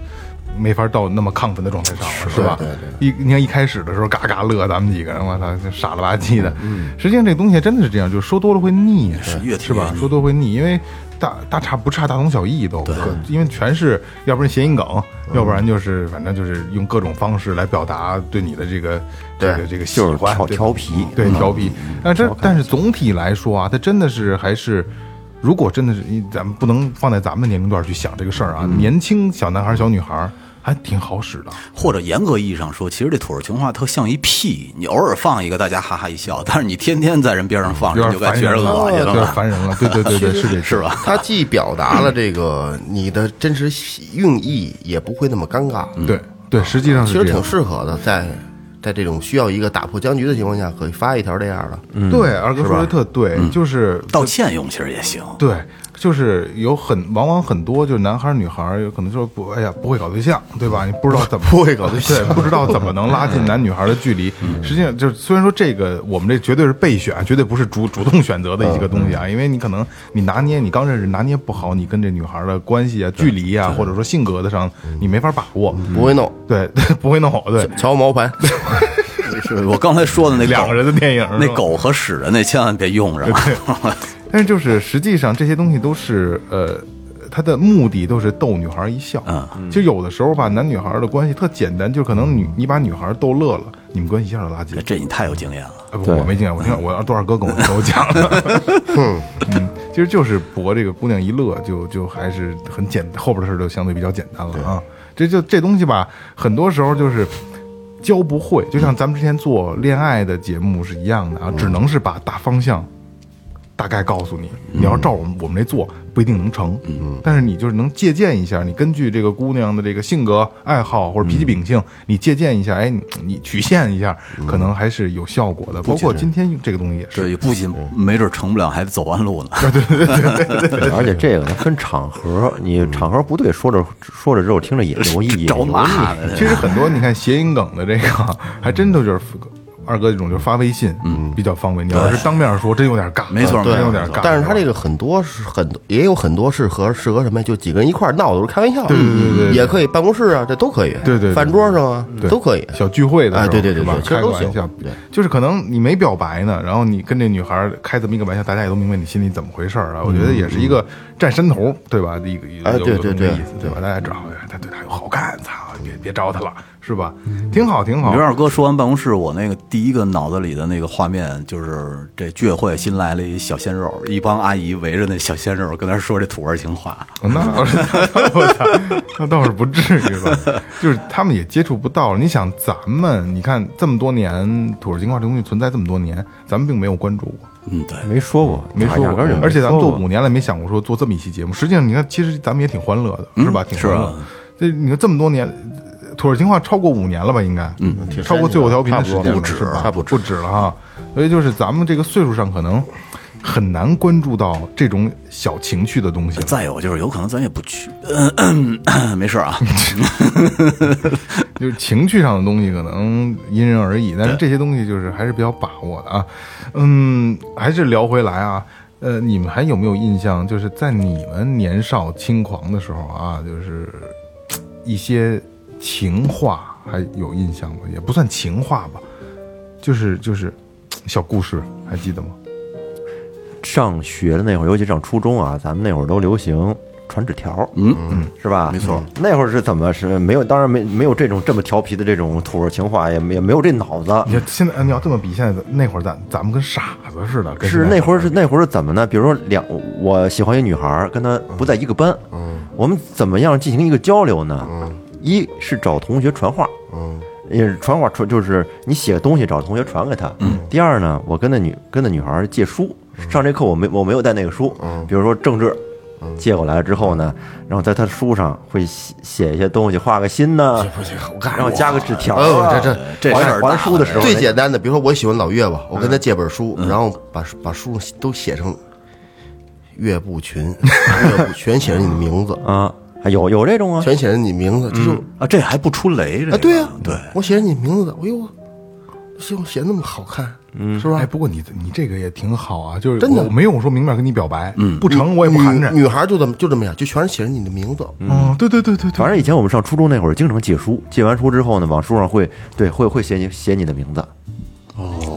D: 没法到那么亢奋的状态上了，是吧？
E: 对对
D: 一你看一开始的时候嘎嘎乐，咱们几个人，我操，傻了吧唧的。嗯，实际上这东西真的是这样，就是说多了会腻，是
B: 越
D: 是吧说多会腻，因为大大差不差，大同小异都。因为全是要不然谐音梗，要不然就是反正就是用各种方式来表达对你的这个这个这个喜欢，对
F: 调调皮
D: 对调皮。但这但是总体来说啊，它真的是还是。如果真的是，咱们不能放在咱们年龄段去想这个事儿啊。年轻小男孩、小女孩还挺好使的，
B: 或者严格意义上说，其实这土味情话特像一屁，你偶尔放一个，大家哈哈一笑，[LAUGHS] 但是你天天在人边上放，
D: 有点
B: 人就该觉得
D: 烦人了，有点
B: 恶心了。
D: 烦人了。对对对对，是这 [LAUGHS]
B: 是？吧？
E: 它既表达了这个你的真实用意，也不会那么尴尬。
D: 对对，实际上
E: 其实挺。适合的，在在这种需要一个打破僵局的情况下，可以发一条这样的。
D: 对，二哥说的特对，就是
B: 道歉用其实也行。
D: 对，就是有很往往很多就是男孩儿女孩儿有可能说不，哎呀不会搞对象，对吧？你不知道怎么 [LAUGHS]
E: 不会搞对象。
D: 对，不知道怎么能拉近男女孩儿的距离。实际上就是虽然说这个我们这绝对是备选，绝对不是主主动选择的一个东西啊，因为你可能你拿捏你刚认识拿捏不好，你跟这女孩儿的关系啊、距离啊，或者说性格的上你没法把握，
E: 不会弄，
D: 对，[LAUGHS] 不会弄好，对，[LAUGHS]
E: 瞧毛盘，
B: 是我刚才说的那
D: 两个人的电影
B: 那狗和屎的那千万别用上。
D: 但是就是实际上这些东西都是呃，他的目的都是逗女孩一笑。
B: 嗯，
D: 其实有的时候吧，男女孩的关系特简单，就可能女你把女孩逗乐了，你们关系一下就拉近。
B: 这你太有经验了。
D: 呃不，我没经验，我听我多少哥跟我跟我讲的。[LAUGHS] 嗯，其实就是博这个姑娘一乐，就就还是很简，后边的事就相对比较简单了啊。这就这东西吧，很多时候就是教不会，就像咱们之前做恋爱的节目是一样的啊，只能是把大方向大概告诉你，你要照我们我们这做，不一定能成。嗯，但是你就是能借鉴一下，你根据这个姑娘的这个性格、爱好或者脾气秉性，你借鉴一下，哎，你你曲线一下，可能还是有效果的。包括今天这个东西也是。
B: 不仅没准成不了，还得走弯路呢对对 [LAUGHS] 对。
F: 而且这个它分场合，你场合不对，说着说着之后听着也留意义，
B: 找骂的，
D: 其实很多你看谐音梗的这个，还真都就是二哥这种，就是发微信，嗯，比较方便。你要是当面说，真有点尬，
B: 没错
D: 真有点尬。
E: 但是他这个很多是很多，也有很多是和适合什么呀？就几个人一块闹的时候开玩笑，
D: 对对对对
E: 也可以办公室啊，这都可以，
D: 对对对
E: 饭桌上啊都可以。
D: 小聚会的时候，
E: 哎对对对
D: 开个玩笑
E: 对，
D: 就是可能你没表白呢，然后你跟这女孩开这么一个玩笑，大家也都明白你心里怎么回事儿啊。我觉得也是一个占山头，对吧？一个一个
E: 哎
D: 有有这么
E: 对对对
D: 个意思，对吧？大家知道，哎他对他有好感，操，别别招他了，是吧？挺好，挺好
B: 刘。二哥说完办公室，我那个第一个脑子里的那个画面就是这居委会新来了一小鲜肉，一帮阿姨围着那小鲜肉跟他说这土味情话。[LAUGHS]
D: 那倒是，我操，那倒是不至于吧？就是他们也接触不到。你想，咱们你看这么多年土味情话这东西存在这么多年，咱们并没有关注过，
B: 嗯，对，
F: 没说过，
D: 没说过而且咱们做五年了，没想过说做这么一期节目。实际上，你看，其实咱们也挺欢乐的，是吧？挺欢乐。这你看这么多年，土味情话超过五年了吧？应该，嗯，超过最后调频的时间了，
E: 不多
D: 是吧？
E: 差不
D: 不止了哈。所以就是咱们这个岁数上，可能很难关注到这种小情趣的东西。
B: 再有就是有可能咱也不去，嗯，没事啊。[LAUGHS]
D: 就是情趣上的东西可能因人而异，但是这些东西就是还是比较把握的啊。嗯，还是聊回来啊，呃，你们还有没有印象？就是在你们年少轻狂的时候啊，就是一些情话还有印象吗？也不算情话吧，就是就是小故事，还记得吗？
F: 上学的那会儿，尤其上初中啊，咱们那会儿都流行传纸条，
B: 嗯
F: 嗯，是吧？
B: 没错
F: 嗯那会儿是怎么是没有？当然没没有这种这么调皮的这种土味情话，也没也没有这脑子。
D: 你现在你要这么比，现在那会儿咱咱们跟傻子似的，
F: 是那会儿是那会儿是怎么呢？比如说两，我喜欢一女孩儿，跟她不在一个班，嗯，我们怎么样进行一个交流呢？嗯，一是找同学传话，嗯，也是传话传，就是你写个东西找同学传给他。嗯，第二呢，我跟那女跟那女孩借书，上这课我没我没有带那个书，嗯，比如说政治。借过来之后呢，然后在她书上会写写一些东西，画个心呢，然后加个纸条啊。
E: 哦这
B: 这事儿
F: 还书的时候，
E: 最简单的，比如说我喜欢老岳吧，我跟他借本书，然后把把书都写成岳不群，岳不全写着你的名字，[LAUGHS]
F: 啊，还有有这种啊，
E: 全写着你名字，这就
B: 啊，这还不出雷这个
E: 啊，对呀，
B: 对，
E: 我写着你名字，哎呦，希望写那么好看，嗯，是吧？
D: 哎，？不过你你这个也挺好啊，就是
E: 真的
D: 我没有说明面跟你表白，嗯，不成我也不含着
E: 女，女孩就这么就这么样，就全是写着你的名字，
D: 嗯，对对对对对，
F: 反正以前我们上初中那会儿，经常借书，借完书之后呢，往书上会对会会写你写你的名字，哦，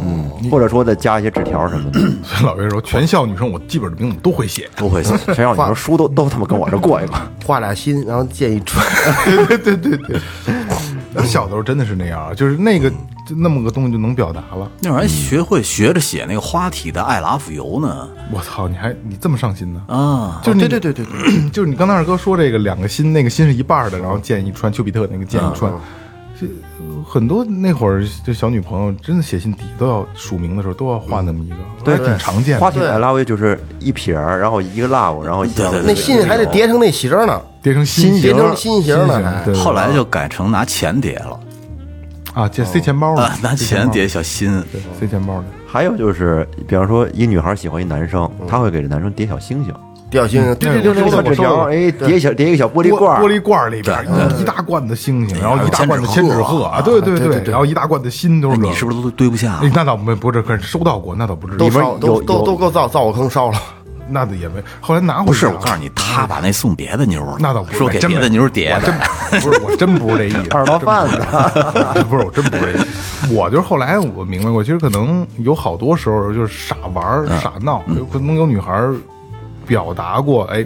F: 嗯，或者说再加一些纸条什么的。
D: 所 [LAUGHS] 以老岳说，全校女生我基本的名字都会写，
B: 都会写。[LAUGHS]
F: 全校女生书都都他妈跟我这过一个？
E: 画俩心，然后建一串，[LAUGHS]
D: 咱小的时候真的是那样啊，就是那个就那么个东西就能表达了。
B: 那会儿还学会学着写那个花体的爱拉夫油呢。
D: 我操，你还你这么上心呢？
B: 啊，
D: 就是
E: 对对对对对，[CLEARS THROAT]
D: 就是你刚才二哥说这个两个心，那个心是一半的，然后建一穿丘比特那个建一串，这呃很多那会儿这小女朋友真的写信底都要署名的时候都要画那么一个，
F: 对
D: 挺常见的，
F: 花体爱拉维就是一撇儿，然后一个 love，然后
B: 对对
E: 那信还得叠成那形呢，
D: 叠成心形
E: 叠
D: 形
E: 成心形呢
B: 后来就改成拿钱叠了。
D: 啊，这塞钱包了。
B: 啊，拿钱叠小心。
D: 对塞钱包的。
F: 还有就是，比方说一女孩喜欢一男生，她会给这男生叠小星星，
E: 掉星星，对对对
D: 我收
E: 对
D: 了
F: 纸条，哎，叠一小叠一个小玻璃罐儿，
D: 玻璃罐儿里边一大罐子星星，然后一大罐子千纸鹤啊，对对对，然后一大罐子心都是
B: 你是不是都堆不下
D: 哎，？那倒没不是，可是收到过，那倒不至于，
E: 都烧都都都够造造火坑烧了，
D: 那倒也没。后来拿回
B: 不是，我告诉你，他把那送别的妞儿，
D: 那倒不是，
B: 说给别的妞儿叠的。
D: 真不是，我真不是这意思。[LAUGHS]
F: 二道贩子
D: 不是，我真不是这意思。我就是后来我明白过，其实可能有好多时候就是傻玩儿、傻闹，有可能有女孩儿表达过，哎，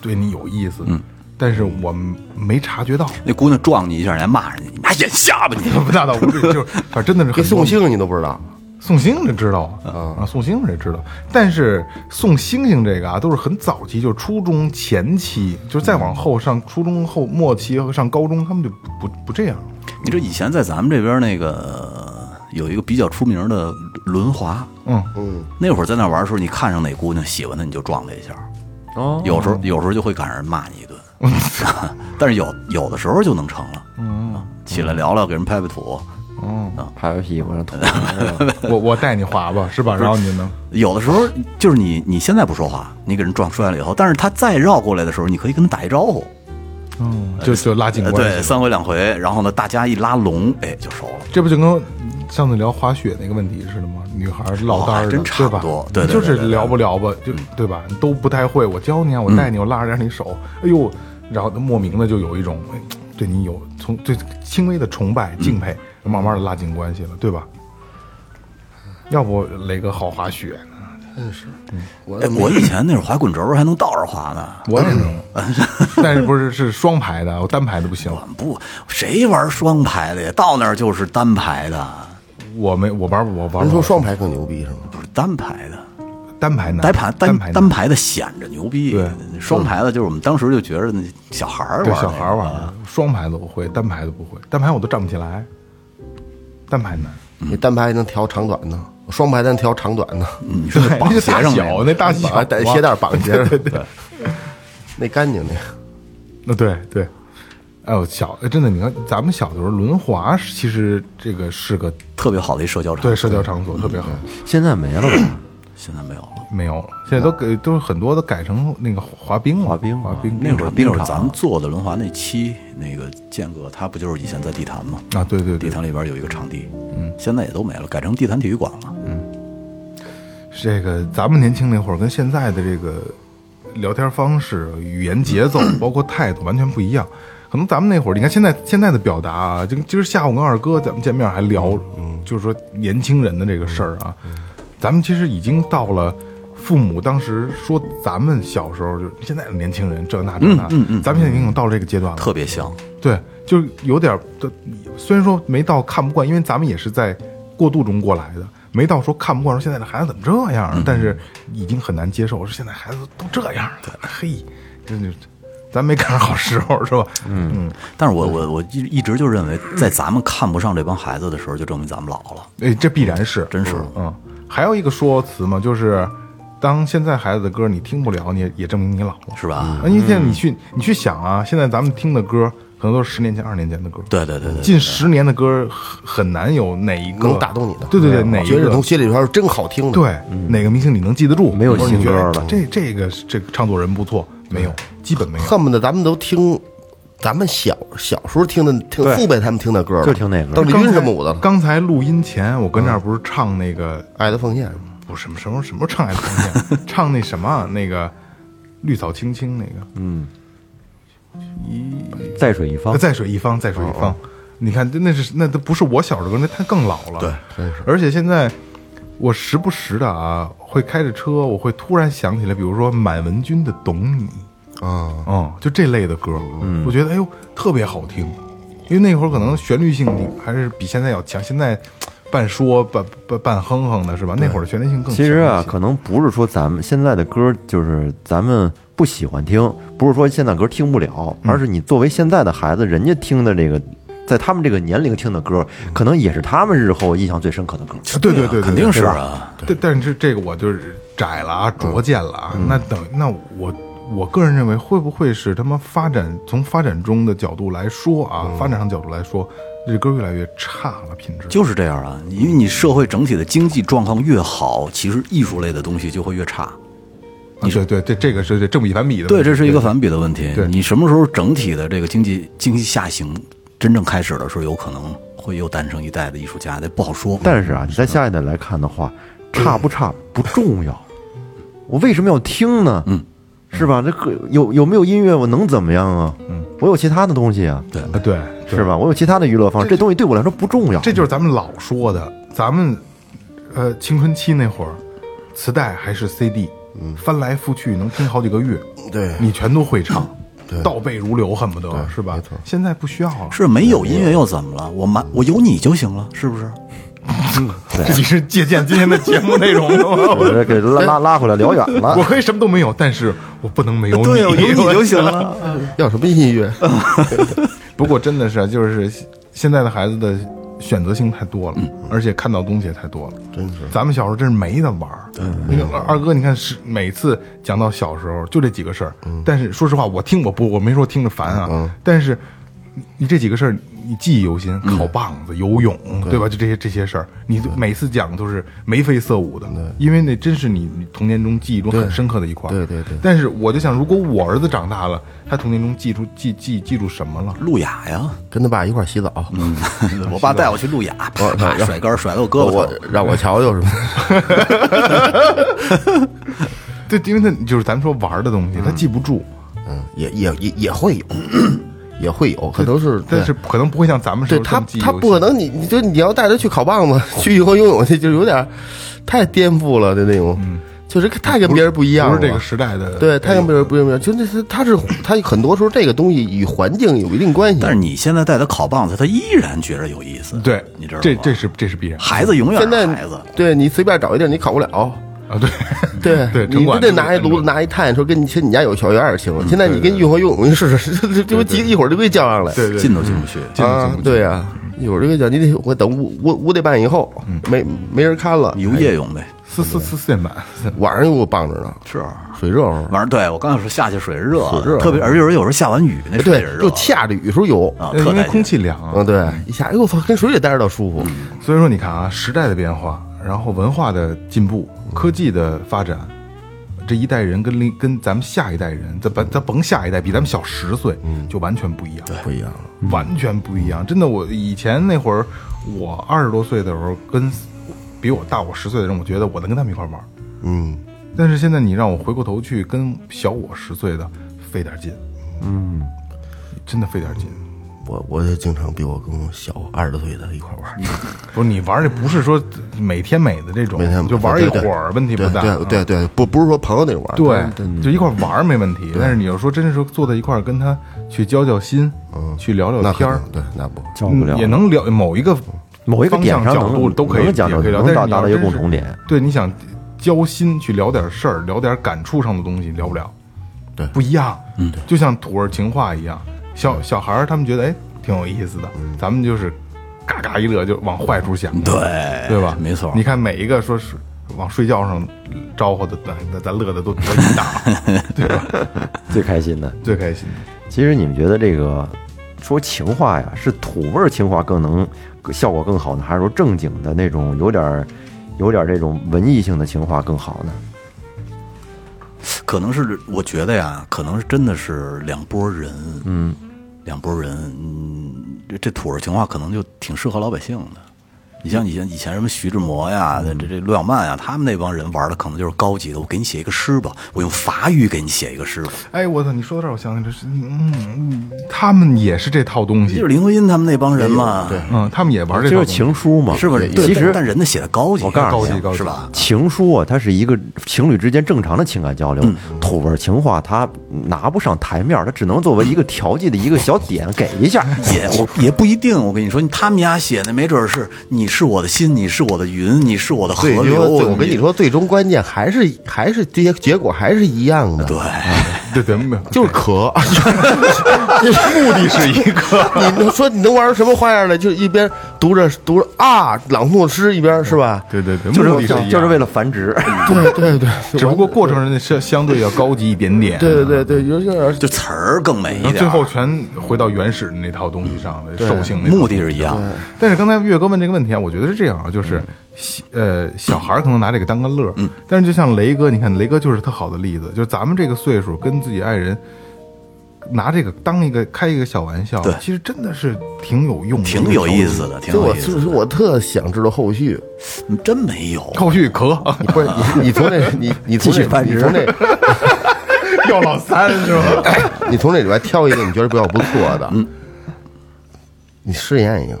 D: 对你有意思，嗯，但是我没察觉到，
B: 那姑娘撞你一下，人家骂人家，你妈眼瞎吧你！[LAUGHS]
D: 那倒不至于，就是 [LAUGHS] 反正真的是
E: 给送星你都不知道，
D: 送星星知道啊，送星星这知道，但是送星星这个啊，都是很早期，就是初中前期，就是再往后上初中后末期和上高中，他们就不不这样。
B: 你这以前在咱们这边那个有一个比较出名的轮滑，
D: 嗯
E: 嗯，
B: 那会儿在那玩的时候，你看上哪姑娘喜欢她，你就撞她一下。
F: 哦，
B: 有时候有时候就会赶上人骂你一顿，[LAUGHS] 但是有有的时候就能成了。嗯，起来聊聊，给人拍拍土。
F: 嗯拍拍屁股上吐 [LAUGHS]
D: 我我带你滑吧，是吧？然后你能，
B: 有的时候就是你你现在不说话，你给人撞摔了以后，但是他再绕过来的时候，你可以跟他打一招呼。
D: 嗯，就就拉近关系。
B: 三回两回，然后呢，大家一拉拢，哎，就熟了。
D: 这不就跟上次聊滑雪那个问题似的吗？女孩落单儿的，
B: 哦真差
D: 对吧
B: 不多对对
D: 就是聊不聊吧，就对吧？都不太会，我教你啊，我带你，我拉着点你手，哎呦，然后莫名的就有一种哎对你有从最轻微的崇拜、敬佩，慢慢的拉近关系了，对吧？要不磊哥好滑雪呢，
B: 真是，我以前那会儿滑滚轴还能倒着滑呢。
D: 我也能，[LAUGHS] 但是不是是双排的，我单排的不行。
B: 不，谁玩双排的呀？到那儿就是单排的，
D: 我没我玩我玩
E: 人说双排更牛逼是吗？
B: 不是单排的。
D: 单排难，
B: 单排单
D: 单排
B: 单排的显着牛逼，
D: 对
B: 双排的就是我们当时就觉着那小孩儿玩
D: 对小孩儿玩双排的我会，单排的不会，单排我都站不起来，单排难。
E: 你单排能调长短呢，双排能调长短呢，[LAUGHS]
B: 你说绑
D: 个大小，
B: 鞋上那个
D: 那大小
E: 带鞋带绑鞋上，那干净那个。
D: 那对对，哎呦小真的，你看咱们小的时候轮滑，其实这个是个
B: 特别好的一社交场，
D: 对社交场所特别好，
F: 现在没了吧？
B: 现在没有了。
D: 没有了，现在都给都是很多都改成那个滑冰了，
F: 滑冰
D: 滑冰
B: 那会儿那会儿咱们做的轮滑那期，那个建哥他不就是以前在地坛吗？
D: 啊，对对对，
B: 地坛里边有一个场地，嗯，现在也都没了，改成地坛体育馆了。
D: 嗯这个咱们年轻那会儿跟现在的这个聊天方式、语言节奏，[CLEARS THROAT] 包括态度完全不一样。可能咱们那会儿，你看现在现在的表达啊，就今儿下午跟二哥咱们见面还聊，就是说年轻人的这个事儿啊，咱们其实已经到了父母当时说咱们小时候就现在的年轻人这那这那，咱们现在已经到了这个阶段了，
B: 特别像，
D: 对，就有点虽然说没到看不惯，因为咱们也是在过渡中过来的，没到说看不惯，说现在的孩子怎么这样啊，但是已经很难接受，说现在孩子都这样了，嘿，真的，咱没赶上好时候是吧？嗯
B: 但是我我我一一直就认为，在咱们看不上这帮孩子的时候，就证明咱们老了。
D: 哎，这必然是，
B: 真是。
D: 嗯，还有一个说辞嘛，就是当现在孩子的歌你听不了，你也也证明你老了，
B: 是吧？
D: 啊，因为现在你去你去想啊，现在咱们听的歌可能都是十年前、二十年前的歌，
B: 对对对对，
D: 近十年的歌很很难有哪一个
E: 能打动你的，
D: 对对对，哪一个
E: 从心里边是真好听的，，
D: 对，哪个明星你能记得住？
F: 没有新歌了。
D: 这这个这个唱作人不错，没有，基本没有。
E: 恨不得咱们都听，咱们小小时候听的，听父辈他们听的歌了，
F: 就听那歌
E: 邓丽君什么舞的，
D: 刚才录音前，我跟这儿不是唱那个，
E: 爱的奉献，
D: 不是什么什么什么唱爱的奉献，[LAUGHS] 唱那什么那个绿草青青那个，嗯，一
F: 在水一方。
D: 呃，在水一方，在水一方。你看，那是那都不是我小时候歌，那他更老了。对，而且现在我时不时的啊，会开着车，我会突然想起来，比如说满文军的《懂你》。
E: 啊，
D: 嗯，就这类的歌，我觉得哎呦特别好听，因为那会儿可能旋律性还是比现在要强，现在半说半半半哼哼的是吧？那会儿的旋律性更强。
F: 其实啊，可能不是说咱们现在的歌就是咱们不喜欢听，不是说现在歌听不了，而是你作为现在的孩子，人家听的这个，在他们这个年龄听的歌，可能也是他们日后印象最深刻的歌。
D: 对对对，对
B: 肯定是。
D: 对
B: 啊。
D: 对，但是这个我就是窄了啊，拙见了啊。那等那我我个人认为，会不会是他们发展从发展中的角度来说啊，发展上角度来说，这歌越来越差了，品质。
B: 就是这样啊，因为你社会整体的经济状况越好，其实艺术类的东西就会越差。
D: 你说对对，这个是这正比反比的。
B: 对，这是一个反比的问题
D: 对。
B: 你什么时候整体的这个经济经济下行真正开始的时候，有可能会又诞生一代的艺术家，这不好说。
F: 但是啊，你在下一代来看的话，差不差不重要，我为什么要听呢？
B: 嗯，
F: 是吧？这个有有没有音乐，我能怎么样啊？嗯，我有其他的东西啊，
B: 对，
D: 啊，对，对
F: 是吧？我有其他的娱乐方式，这东西对我来说不重要。
D: 这就是咱们老说的，咱们呃青春期那会儿，磁带还是 CD，翻来覆去能听好几个月，
E: 对
D: 你全都会唱，倒背如流，恨不得是吧？现在不需要了，
B: 是没有音乐又怎么了？我满我有你就行了，是不是？[LAUGHS]
D: 你 [LAUGHS] 是借鉴今天的节目内容的吗？[LAUGHS]
F: 我这给拉拉拉回来聊远了我。
D: 可以什么都没有，但是我不能没有你，
B: 对，有你就行了。
E: 要什么音乐？
D: 不过真的是啊，就是现在的孩子的选择性太多了，而且看到东西也太多了。
E: 真是。
D: 咱们小时候真是没得玩儿。那个二哥，你看是每次讲到小时候就这几个事儿，但是说实话，我听我不我没说听着烦啊，但是你你这几个事儿你记忆犹新，烤棒子、游泳，对吧？就这些这些事儿，你每次讲都是眉飞色舞的，因为那真是你你童年中记忆中很深刻的一块儿。
E: 对对对
D: 但是我就想，如果我儿子长大了，他童年中记住记记记住什么了？
B: 路亚呀，
E: 跟他爸一块洗澡，[LAUGHS] 嗯
B: 我爸带我去路亚，甩杆甩到我胳膊
E: 我。让我瞧瞧什么？[LAUGHS]
D: 对，因为他就是咱们说玩的东西，他记不住，
E: 嗯，也也也也会有，[CLEARS THROAT] 也会有，可能是，
D: 但是可能不会像咱们时
E: 对他他不可能你，你就你要带他去烤棒子，[LAUGHS] 去以后游泳去，就有点太颠覆了的那种，就是太跟别人不一样了。
D: 不是这个时代的，
E: 对，太跟别人不一样，就那是他是他很多时候这个东西与环境有一定关系。
B: 但是你现在带他烤棒子，他依然觉得有意思。
D: 对，
B: 你知道吗？
D: 这这是这是必然
B: 孩子永远
E: 现在
B: 是孩子。
E: 对你随便找一地儿你烤不了，
D: 啊，对 [LAUGHS]
E: 对
D: 对，
E: 你
D: 不
E: 得拿一炉子拿一炭，说跟你去你家有小院儿行。现在你跟运河游泳试试，这这几一会儿就给叫上来。
D: 对对
B: 进都进不去。
E: 啊，对呀，一会儿就给叫你得我等五五五点半以后，没没人看了，
B: 游夜泳呗，
D: 四四四四点半，
E: 晚上又给我帮着呢，
B: 是。
E: 水热乎。
B: 晚上对我刚才说下去水热，
E: 水热
B: 特别而且有时候下完雨那水
E: 对就下着雨时候游，
B: 啊，
D: 因为
B: 特带劲
D: 空气凉啊
E: 嗯，。对，一下，哎呦我操，跟水里待着倒舒服。
D: 所以说你看啊，时代的变化，然后文化的进步，科技的发展，这一代人跟另跟咱们下一代人，咱甭咱甭下一代，比咱们小十岁，就完全不一样。对。
E: 不一样了，
D: 完全不一样。真的，我以前那会儿，我二十多岁的时候，跟比我大我十岁的人，我觉得我能跟他们一块玩。
E: 嗯，
D: 但是现在你让我回过头去跟小我十岁的费点劲，嗯，真的费点劲。
E: 我我也经常比我跟我小二十岁的一块玩，
D: 不是你玩儿的不是说每天美的这种，
E: 每天
D: 就玩儿一会儿问题不大。
E: 对对对，不不是说朋友那种玩，
D: 对，就一块玩儿没问题。但是你要说真是说坐在一块儿跟他去交交心，嗯去聊聊天儿
E: 对，那不
F: 交不了
D: 嗯也能聊某一个
F: 某一个
D: 方向角
F: 点上角
D: 度都可以
F: 能讲到
D: 也可以聊，
F: 能
D: 但是你
F: 达达到一个
D: 要真是
F: 共同点。
D: 对，你想交心去聊点事儿，聊点感触上的东西，聊不了。
E: 对
D: 不一样。嗯，就像土味情话一样，小小孩儿他们觉得哎挺有意思的，咱们就是嘎嘎一乐就往坏处想，
B: 对
D: 对吧？
B: 没错
D: 你看每一个说是往睡觉上招呼的，咱咱咱乐的都多一大，[LAUGHS] 对吧？
F: 最开心的。
D: 最开心。
F: 其实你们觉得这个说情话呀，是土味儿情话更能效果更好呢，还是说正经的那种有点儿有点儿这种文艺性的情话更好呢？
B: 可能是我觉得呀，可能是真的是两拨人，
F: 嗯，
B: 两拨人，嗯，这这土味情话可能就挺适合老百姓的。你像以前以前什么徐志摩呀，这这这陆小曼呀，他们那帮人玩的可能就是高级的。我给你写一个诗吧，我用法语给你写一个诗吧。
D: 哎，我操！你说到这儿，我想起这是，嗯嗯，他们也是这套东西
B: 就是，林徽因他们那帮人嘛，
E: 对
D: 嗯，他们也玩这套东西。
F: 这就是情书嘛，
B: 是不是？对
F: 其实
B: 但人家写的高级，
F: 我告诉你
D: 高级高级
B: 是吧？
F: 情书啊，它是一个情侣之间正常的情感交流。
B: 嗯
F: 土味情话它拿不上台面，它只能作为一个调剂的一个小点给一下。
B: 也我也不一定，我跟你说，他们家写的没准是你是我的心，你是我的云，你是我的河流。
E: 我跟你，说，最终关键还是还是这些结果还是一样的，
B: 对，
D: 对对，没有，[LAUGHS]
E: 就是渴。[LAUGHS]
D: 目的是一个。
E: 你能说你能玩出什么花样来？就一边读着读着啊，朗诵诗一边是吧？
D: 对对对，
F: 就是就是为了繁殖，[LAUGHS]
E: 对对对，
D: 只不过过程人相相对要高级一点点。
E: 对对对对，有
B: 就词儿更美一点。
D: 最后全回到原始的那套东西上的兽性
B: 目的是一样。
D: 但是刚才岳哥问这个问题啊，我觉得是这样啊，就是小呃小孩儿可能拿这个当个乐儿，
B: 嗯
D: 但是就像雷哥，你看雷哥就是特好的例子，就是咱们这个岁数跟自己爱人拿这个当一个开一个小玩笑，
B: 对
D: 其实真的是挺有用的，
B: 挺有意思的，挺
E: 就
B: 有意思
E: 我是我特想知道后续，
B: 你。真没有，
D: 后续可 [LAUGHS]
E: 不是 [LAUGHS] 你你从那你你从这
F: 继续繁殖
E: 你从这 [LAUGHS]
D: 要老三是吧？
E: 你从这里边挑一个你觉得比较不错的，嗯，你试验一个，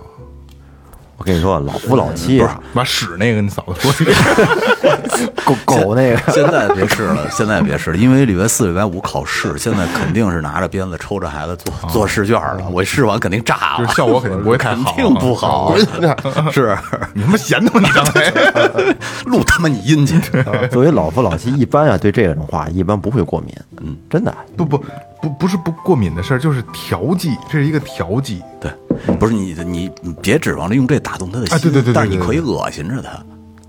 F: 我跟你说，老夫老妻啊，
D: 把屎那个你嫂子说一遍，
F: 狗狗那个，
B: 现在别试了，现在别试了，因为礼拜四、礼拜五考试，现在肯定是拿着鞭子抽着孩子做做试卷了。我试完肯定炸了，
D: 就是效果肯定不会太好 [LAUGHS]
B: 肯定不好。[LAUGHS] 是
D: 你他妈闲的吗？你刚才
B: 录他妈你阴去！[LAUGHS]
F: 作为老夫老妻，一般啊对这种话一般不会过敏。嗯，真的，
D: 不不不不是不过敏的事儿，就是调剂，这是一个调剂。
B: 对，不是你你你别指望着用这打动他的心，
D: 啊对对对对
B: 但是你可以恶心着他，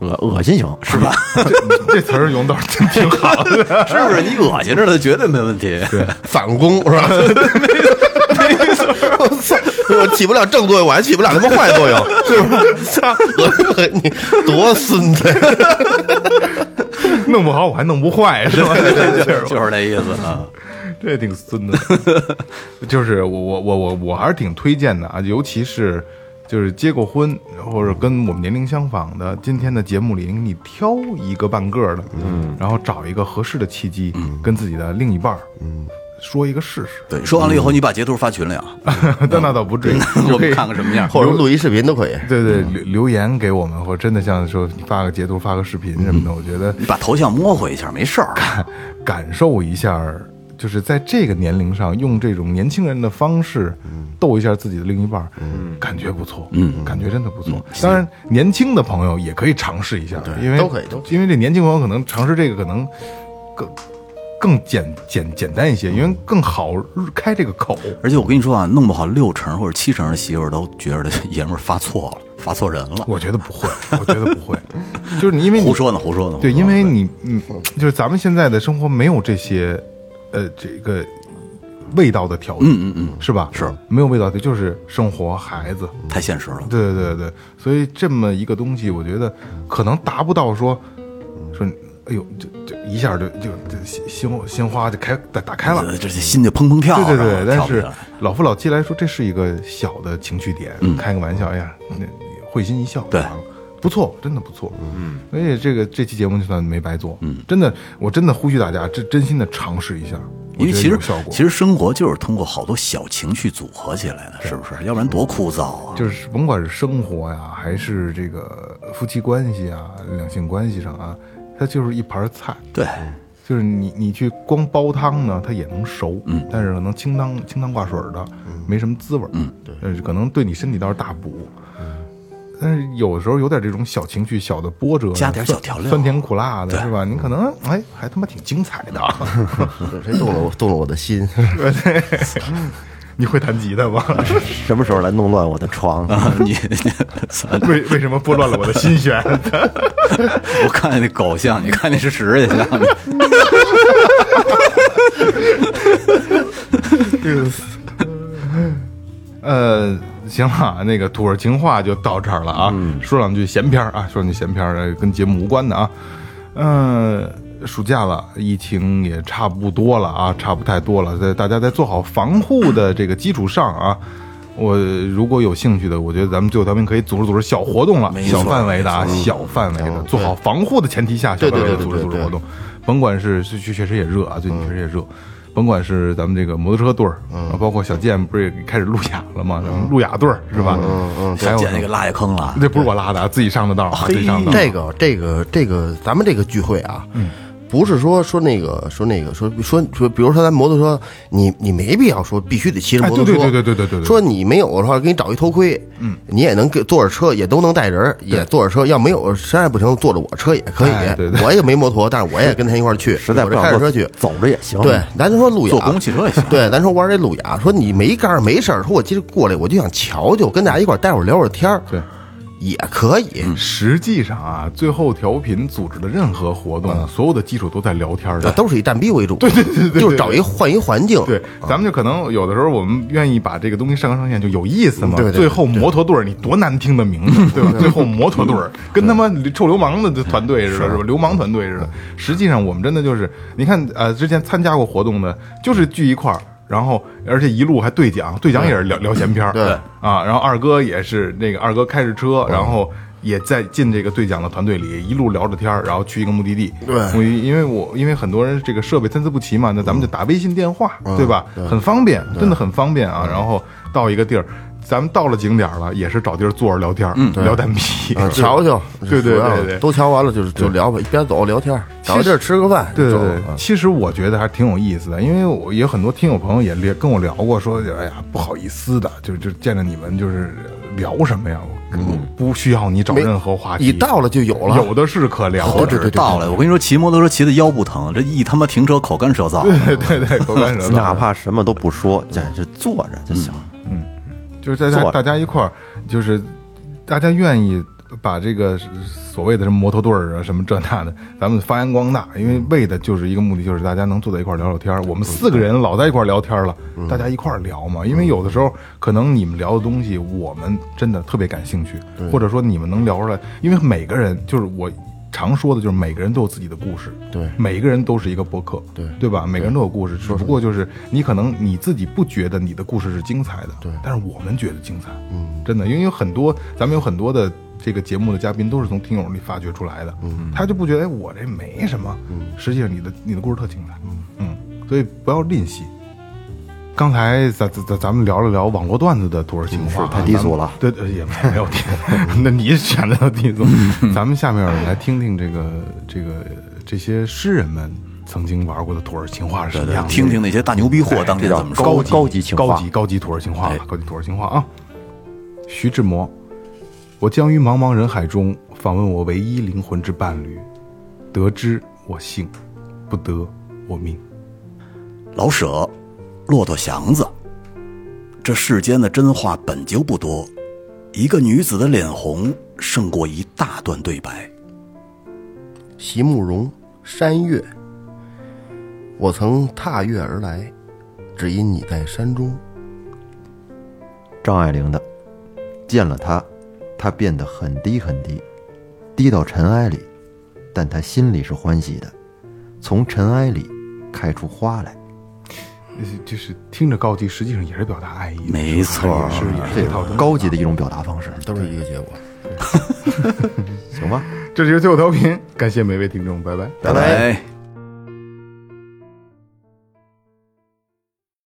F: 恶恶心行是吧？
D: 这这词儿用倒是真挺好的。[LAUGHS]
B: 是不是？你恶心着他绝对没问题。对，[LAUGHS]
E: 反攻是吧？[LAUGHS] 我起不了正作用，我还起不了他妈坏作用，是不是？操，我你多孙子！[LAUGHS]
D: 弄不好我还弄不坏，是吧？[LAUGHS]
B: 就是那意思啊。[LAUGHS]
D: 这挺孙子的。就是我我我我我还是挺推荐的啊，尤其是就是结过婚或者跟我们年龄相仿的，今天的节目里你挑一个半个的，嗯，然后找一个合适的契机，跟自己的另一半，嗯，说一个试试。
B: 对，说完了以后，你把截图发群里啊，[LAUGHS]
D: 那那倒不至于，[LAUGHS]
B: 我们
D: 可以。
B: 看看什么样。
E: 或者录一视频都可以。
D: 对对留留言给我们，或者真的像说你发个截图、发个视频什么的，我觉得
B: 你把头像模糊一下，没事儿。
D: 感受一下，就是在这个年龄上用这种年轻人的方式逗一下自己的另一半，嗯，感觉不错，嗯，感觉真的不错。当然，年轻的朋友也可以尝试一下，因为
E: 都可以都
D: 因为这年轻朋友可能尝试这个可能更更简简简单一些，因为更好开这个口。
B: 而且我跟你说啊，弄不好六成或者七成的媳妇儿都觉得爷们儿发错了，[LAUGHS] 发错人了。
D: 我觉得不会，[LAUGHS] 我觉得不会，就是你因为你
B: 胡说呢，胡说呢。
D: 对，因为你，嗯，就是咱们现在的生活没有这些，呃，这个味道的调剂，
B: 嗯嗯嗯，
D: 是吧？
B: 是
D: 没有味道的，就是生活、孩子。
B: 太现实了。
D: 对对对对，所以这么一个东西，我觉得可能达不到说说，哎呦，就就一下就就这心心心花就开打打开了。
B: 呃这心就砰砰跳。
D: 对对对，但是老夫老妻来说，这是一个小的情绪点，开个玩笑，哎呀，那会心一笑，
B: 对
D: 不错，真的不错，嗯，所以这个这期节目就算没白做，嗯，真的，我真的呼吁大家，真真心的尝试一下，
B: 因为其实其实生活就是通过好多小情绪组合起来的，是不是？要不然多枯燥啊！
D: 就是甭管是生活呀，还是这个夫妻关系啊、两性关系上啊，它就是一盘菜，
B: 对，
D: 就是你你去光煲汤呢，它也能熟，嗯，但是可能清汤清汤挂水的，没什么滋味，嗯，对，可能对你身体倒是大补，但是有时候有点这种小情绪、小的波折，
B: 加点
D: 酸
B: 小调料
D: 酸甜苦辣的，是吧？你可能哎，还他妈挺精彩的。[LAUGHS]
E: 谁动了我动了我的心？[LAUGHS] [LAUGHS]
D: 你会弹吉他吗？[LAUGHS]
F: 什么时候来弄乱我的床？
B: 啊，你你 [LAUGHS]
D: 为为什么拨乱了我的心弦？[LAUGHS]
B: 我看见那狗像，你看那是屎也像。
D: 呃，行了，那个土味情话就到这儿了啊。说两句闲篇儿啊，说两句闲篇儿，呃跟节目无关的啊。嗯、暑假了，疫情也差不多了啊，差不太多了。在大家在做好防护的这个基础上啊，我如果有兴趣的，我觉得咱们最后调频可以组织组织小活动了，小范围的啊，小范围的，做好防护的前提下，小范围的组织组织活动。甭管是是确确实也热啊，最近确实也热。甭管是咱们这个摩托车队儿，啊，包括小健不是也开始路亚了吗？咱们路亚队儿是吧？嗯嗯，小
B: 健那个拉下坑了，
D: 这不是我拉的啊，自己上的道儿啊，自己上的道儿。
E: 这个这个这个，咱们这个聚会啊，不是说说那个说那个说说说，比如说咱摩托车，你你没必要说必须得骑着摩托车，
D: 对对对对对对。
E: 说你没有的话，给你找一头盔，嗯，你也能给坐着车，也都能带人，也坐着车。要没有实在不行，坐着我车也可以。
D: 对对，
E: 我也没摩托，但是我也跟他一块去，
F: 实在不
E: 开着车去，
F: 走着也行。
E: 对，咱就说路亚，
B: 坐公汽车也行。
E: 对，咱说玩这路亚，说你没杆没事儿，说我今儿过来我就想瞧瞧，跟大家一块待会儿聊会儿天儿。
D: 对。
E: 也可以。
D: 实际上啊，最后调频组织的任何活动，所有的基础都在聊天儿的。
E: 都是以蛋逼为主，[LAUGHS] 对对对对，就是找一换一环境，
D: 对，咱们就可能有的时候我们愿意把这个东西上纲上线，就有意思嘛。
E: 对对对
D: 最后摩托队儿，你多难听的名字，对吧？最后摩托队儿跟他妈臭流氓的团队似的，是吧？流氓团队似的。实际上我们真的就是，你看，呃，之前参加过活动的，就是聚一块儿。然后，而且一路还对讲，对讲也是聊聊闲篇儿，
E: 对
D: 啊。然后二哥也是那个二哥开着车，然后也在进这个对讲的团队里，一路聊着天儿，然后去一个目的地。
E: 对
D: 我因为我因为很多人这个设备参差不齐嘛，那咱们就打微信电话，对吧？很方便，真的很方便啊。然后到一个地儿，咱们到了景点了，也是找地儿坐着聊天，聊蛋皮，
E: 嗯，[LAUGHS] 瞧瞧，
D: 对对对对。
E: 都瞧完了就是就聊吧，一边走聊天，找个地儿吃个饭，
D: 对对对，
E: 啊。
D: 其实我觉得还挺有意思的，因为我也有很多听友朋友也聊跟我聊过，说哎呀不好意思的，就就见着你们就是聊什么呀，我不需要你找任何话题，
E: 你到了就有了，
D: 有的是可聊
B: 何
D: 的，[LAUGHS]
B: 止到了，我跟你说，骑摩托车骑的腰不疼，这一他妈停车口干舌燥。[LAUGHS]
D: 对对对，口干舌燥，
F: 哪怕什么都不说，这就坐着就行。
D: 就是大家大家一块儿，就是大家愿意把这个所谓的什么摩托队儿啊，什么这那的，咱们发扬光大，因为为的就是一个目的，就是大家能坐在一块儿聊聊天儿。我们四个人老在一块儿聊天了，大家一块儿聊嘛。因为有的时候可能你们聊的东西，我们真的特别感兴趣，或者说你们能聊出来，因为每个人就是我。常说的就是每个人都有自己的故事，
E: 对
D: 每个人都是一个播客，
E: 对
D: 对吧？每个人都有故事，只不过就是你可能你自己不觉得你的故事是精彩的，
E: 对
D: 但是我们觉得精彩，嗯，真的，因为有很多咱们有很多的这个节目的嘉宾都是从听友里发掘出来的，嗯，他就不觉得哎我这没什么，嗯，实际上你的你的故事特精彩，嗯所以不要吝惜。刚才咱咱咱咱们聊了聊网络段子的土味情话啊，
F: 太低俗了
D: 对对，也没 [LAUGHS] 有低，[LAUGHS] 那你选择低俗。咱们下面来听听这个这个这些诗人们曾经玩过的土耳其话是什么样的，
B: 听听那些大牛逼货当年怎么说。
F: 高高级情话
D: 高级高级土耳其话高级土耳其话啊！徐志摩，我将于茫茫人海中访问我唯一灵魂之伴侣，得之我幸，不得我命。
B: 老舍，骆驼祥子。这世间的真话本就不多，一个女子的脸红胜过一大段对白。
E: 席慕容山月，我曾踏月而来，只因你在山中。
F: 张爱玲的，见了他，他变得很低很低，低到尘埃里，但他心里是欢喜的，从尘埃里开出花来。
D: 就是听着高级，实际上也是表达爱意，
B: 没错
D: 也是也是
F: 这
D: 这套
F: 高级的一种表达方式，
E: 都是一个结果。[LAUGHS]
F: 行吧？[LAUGHS]
D: 这是一个最后调频，感谢每位听众，拜拜。
F: 拜
B: 拜。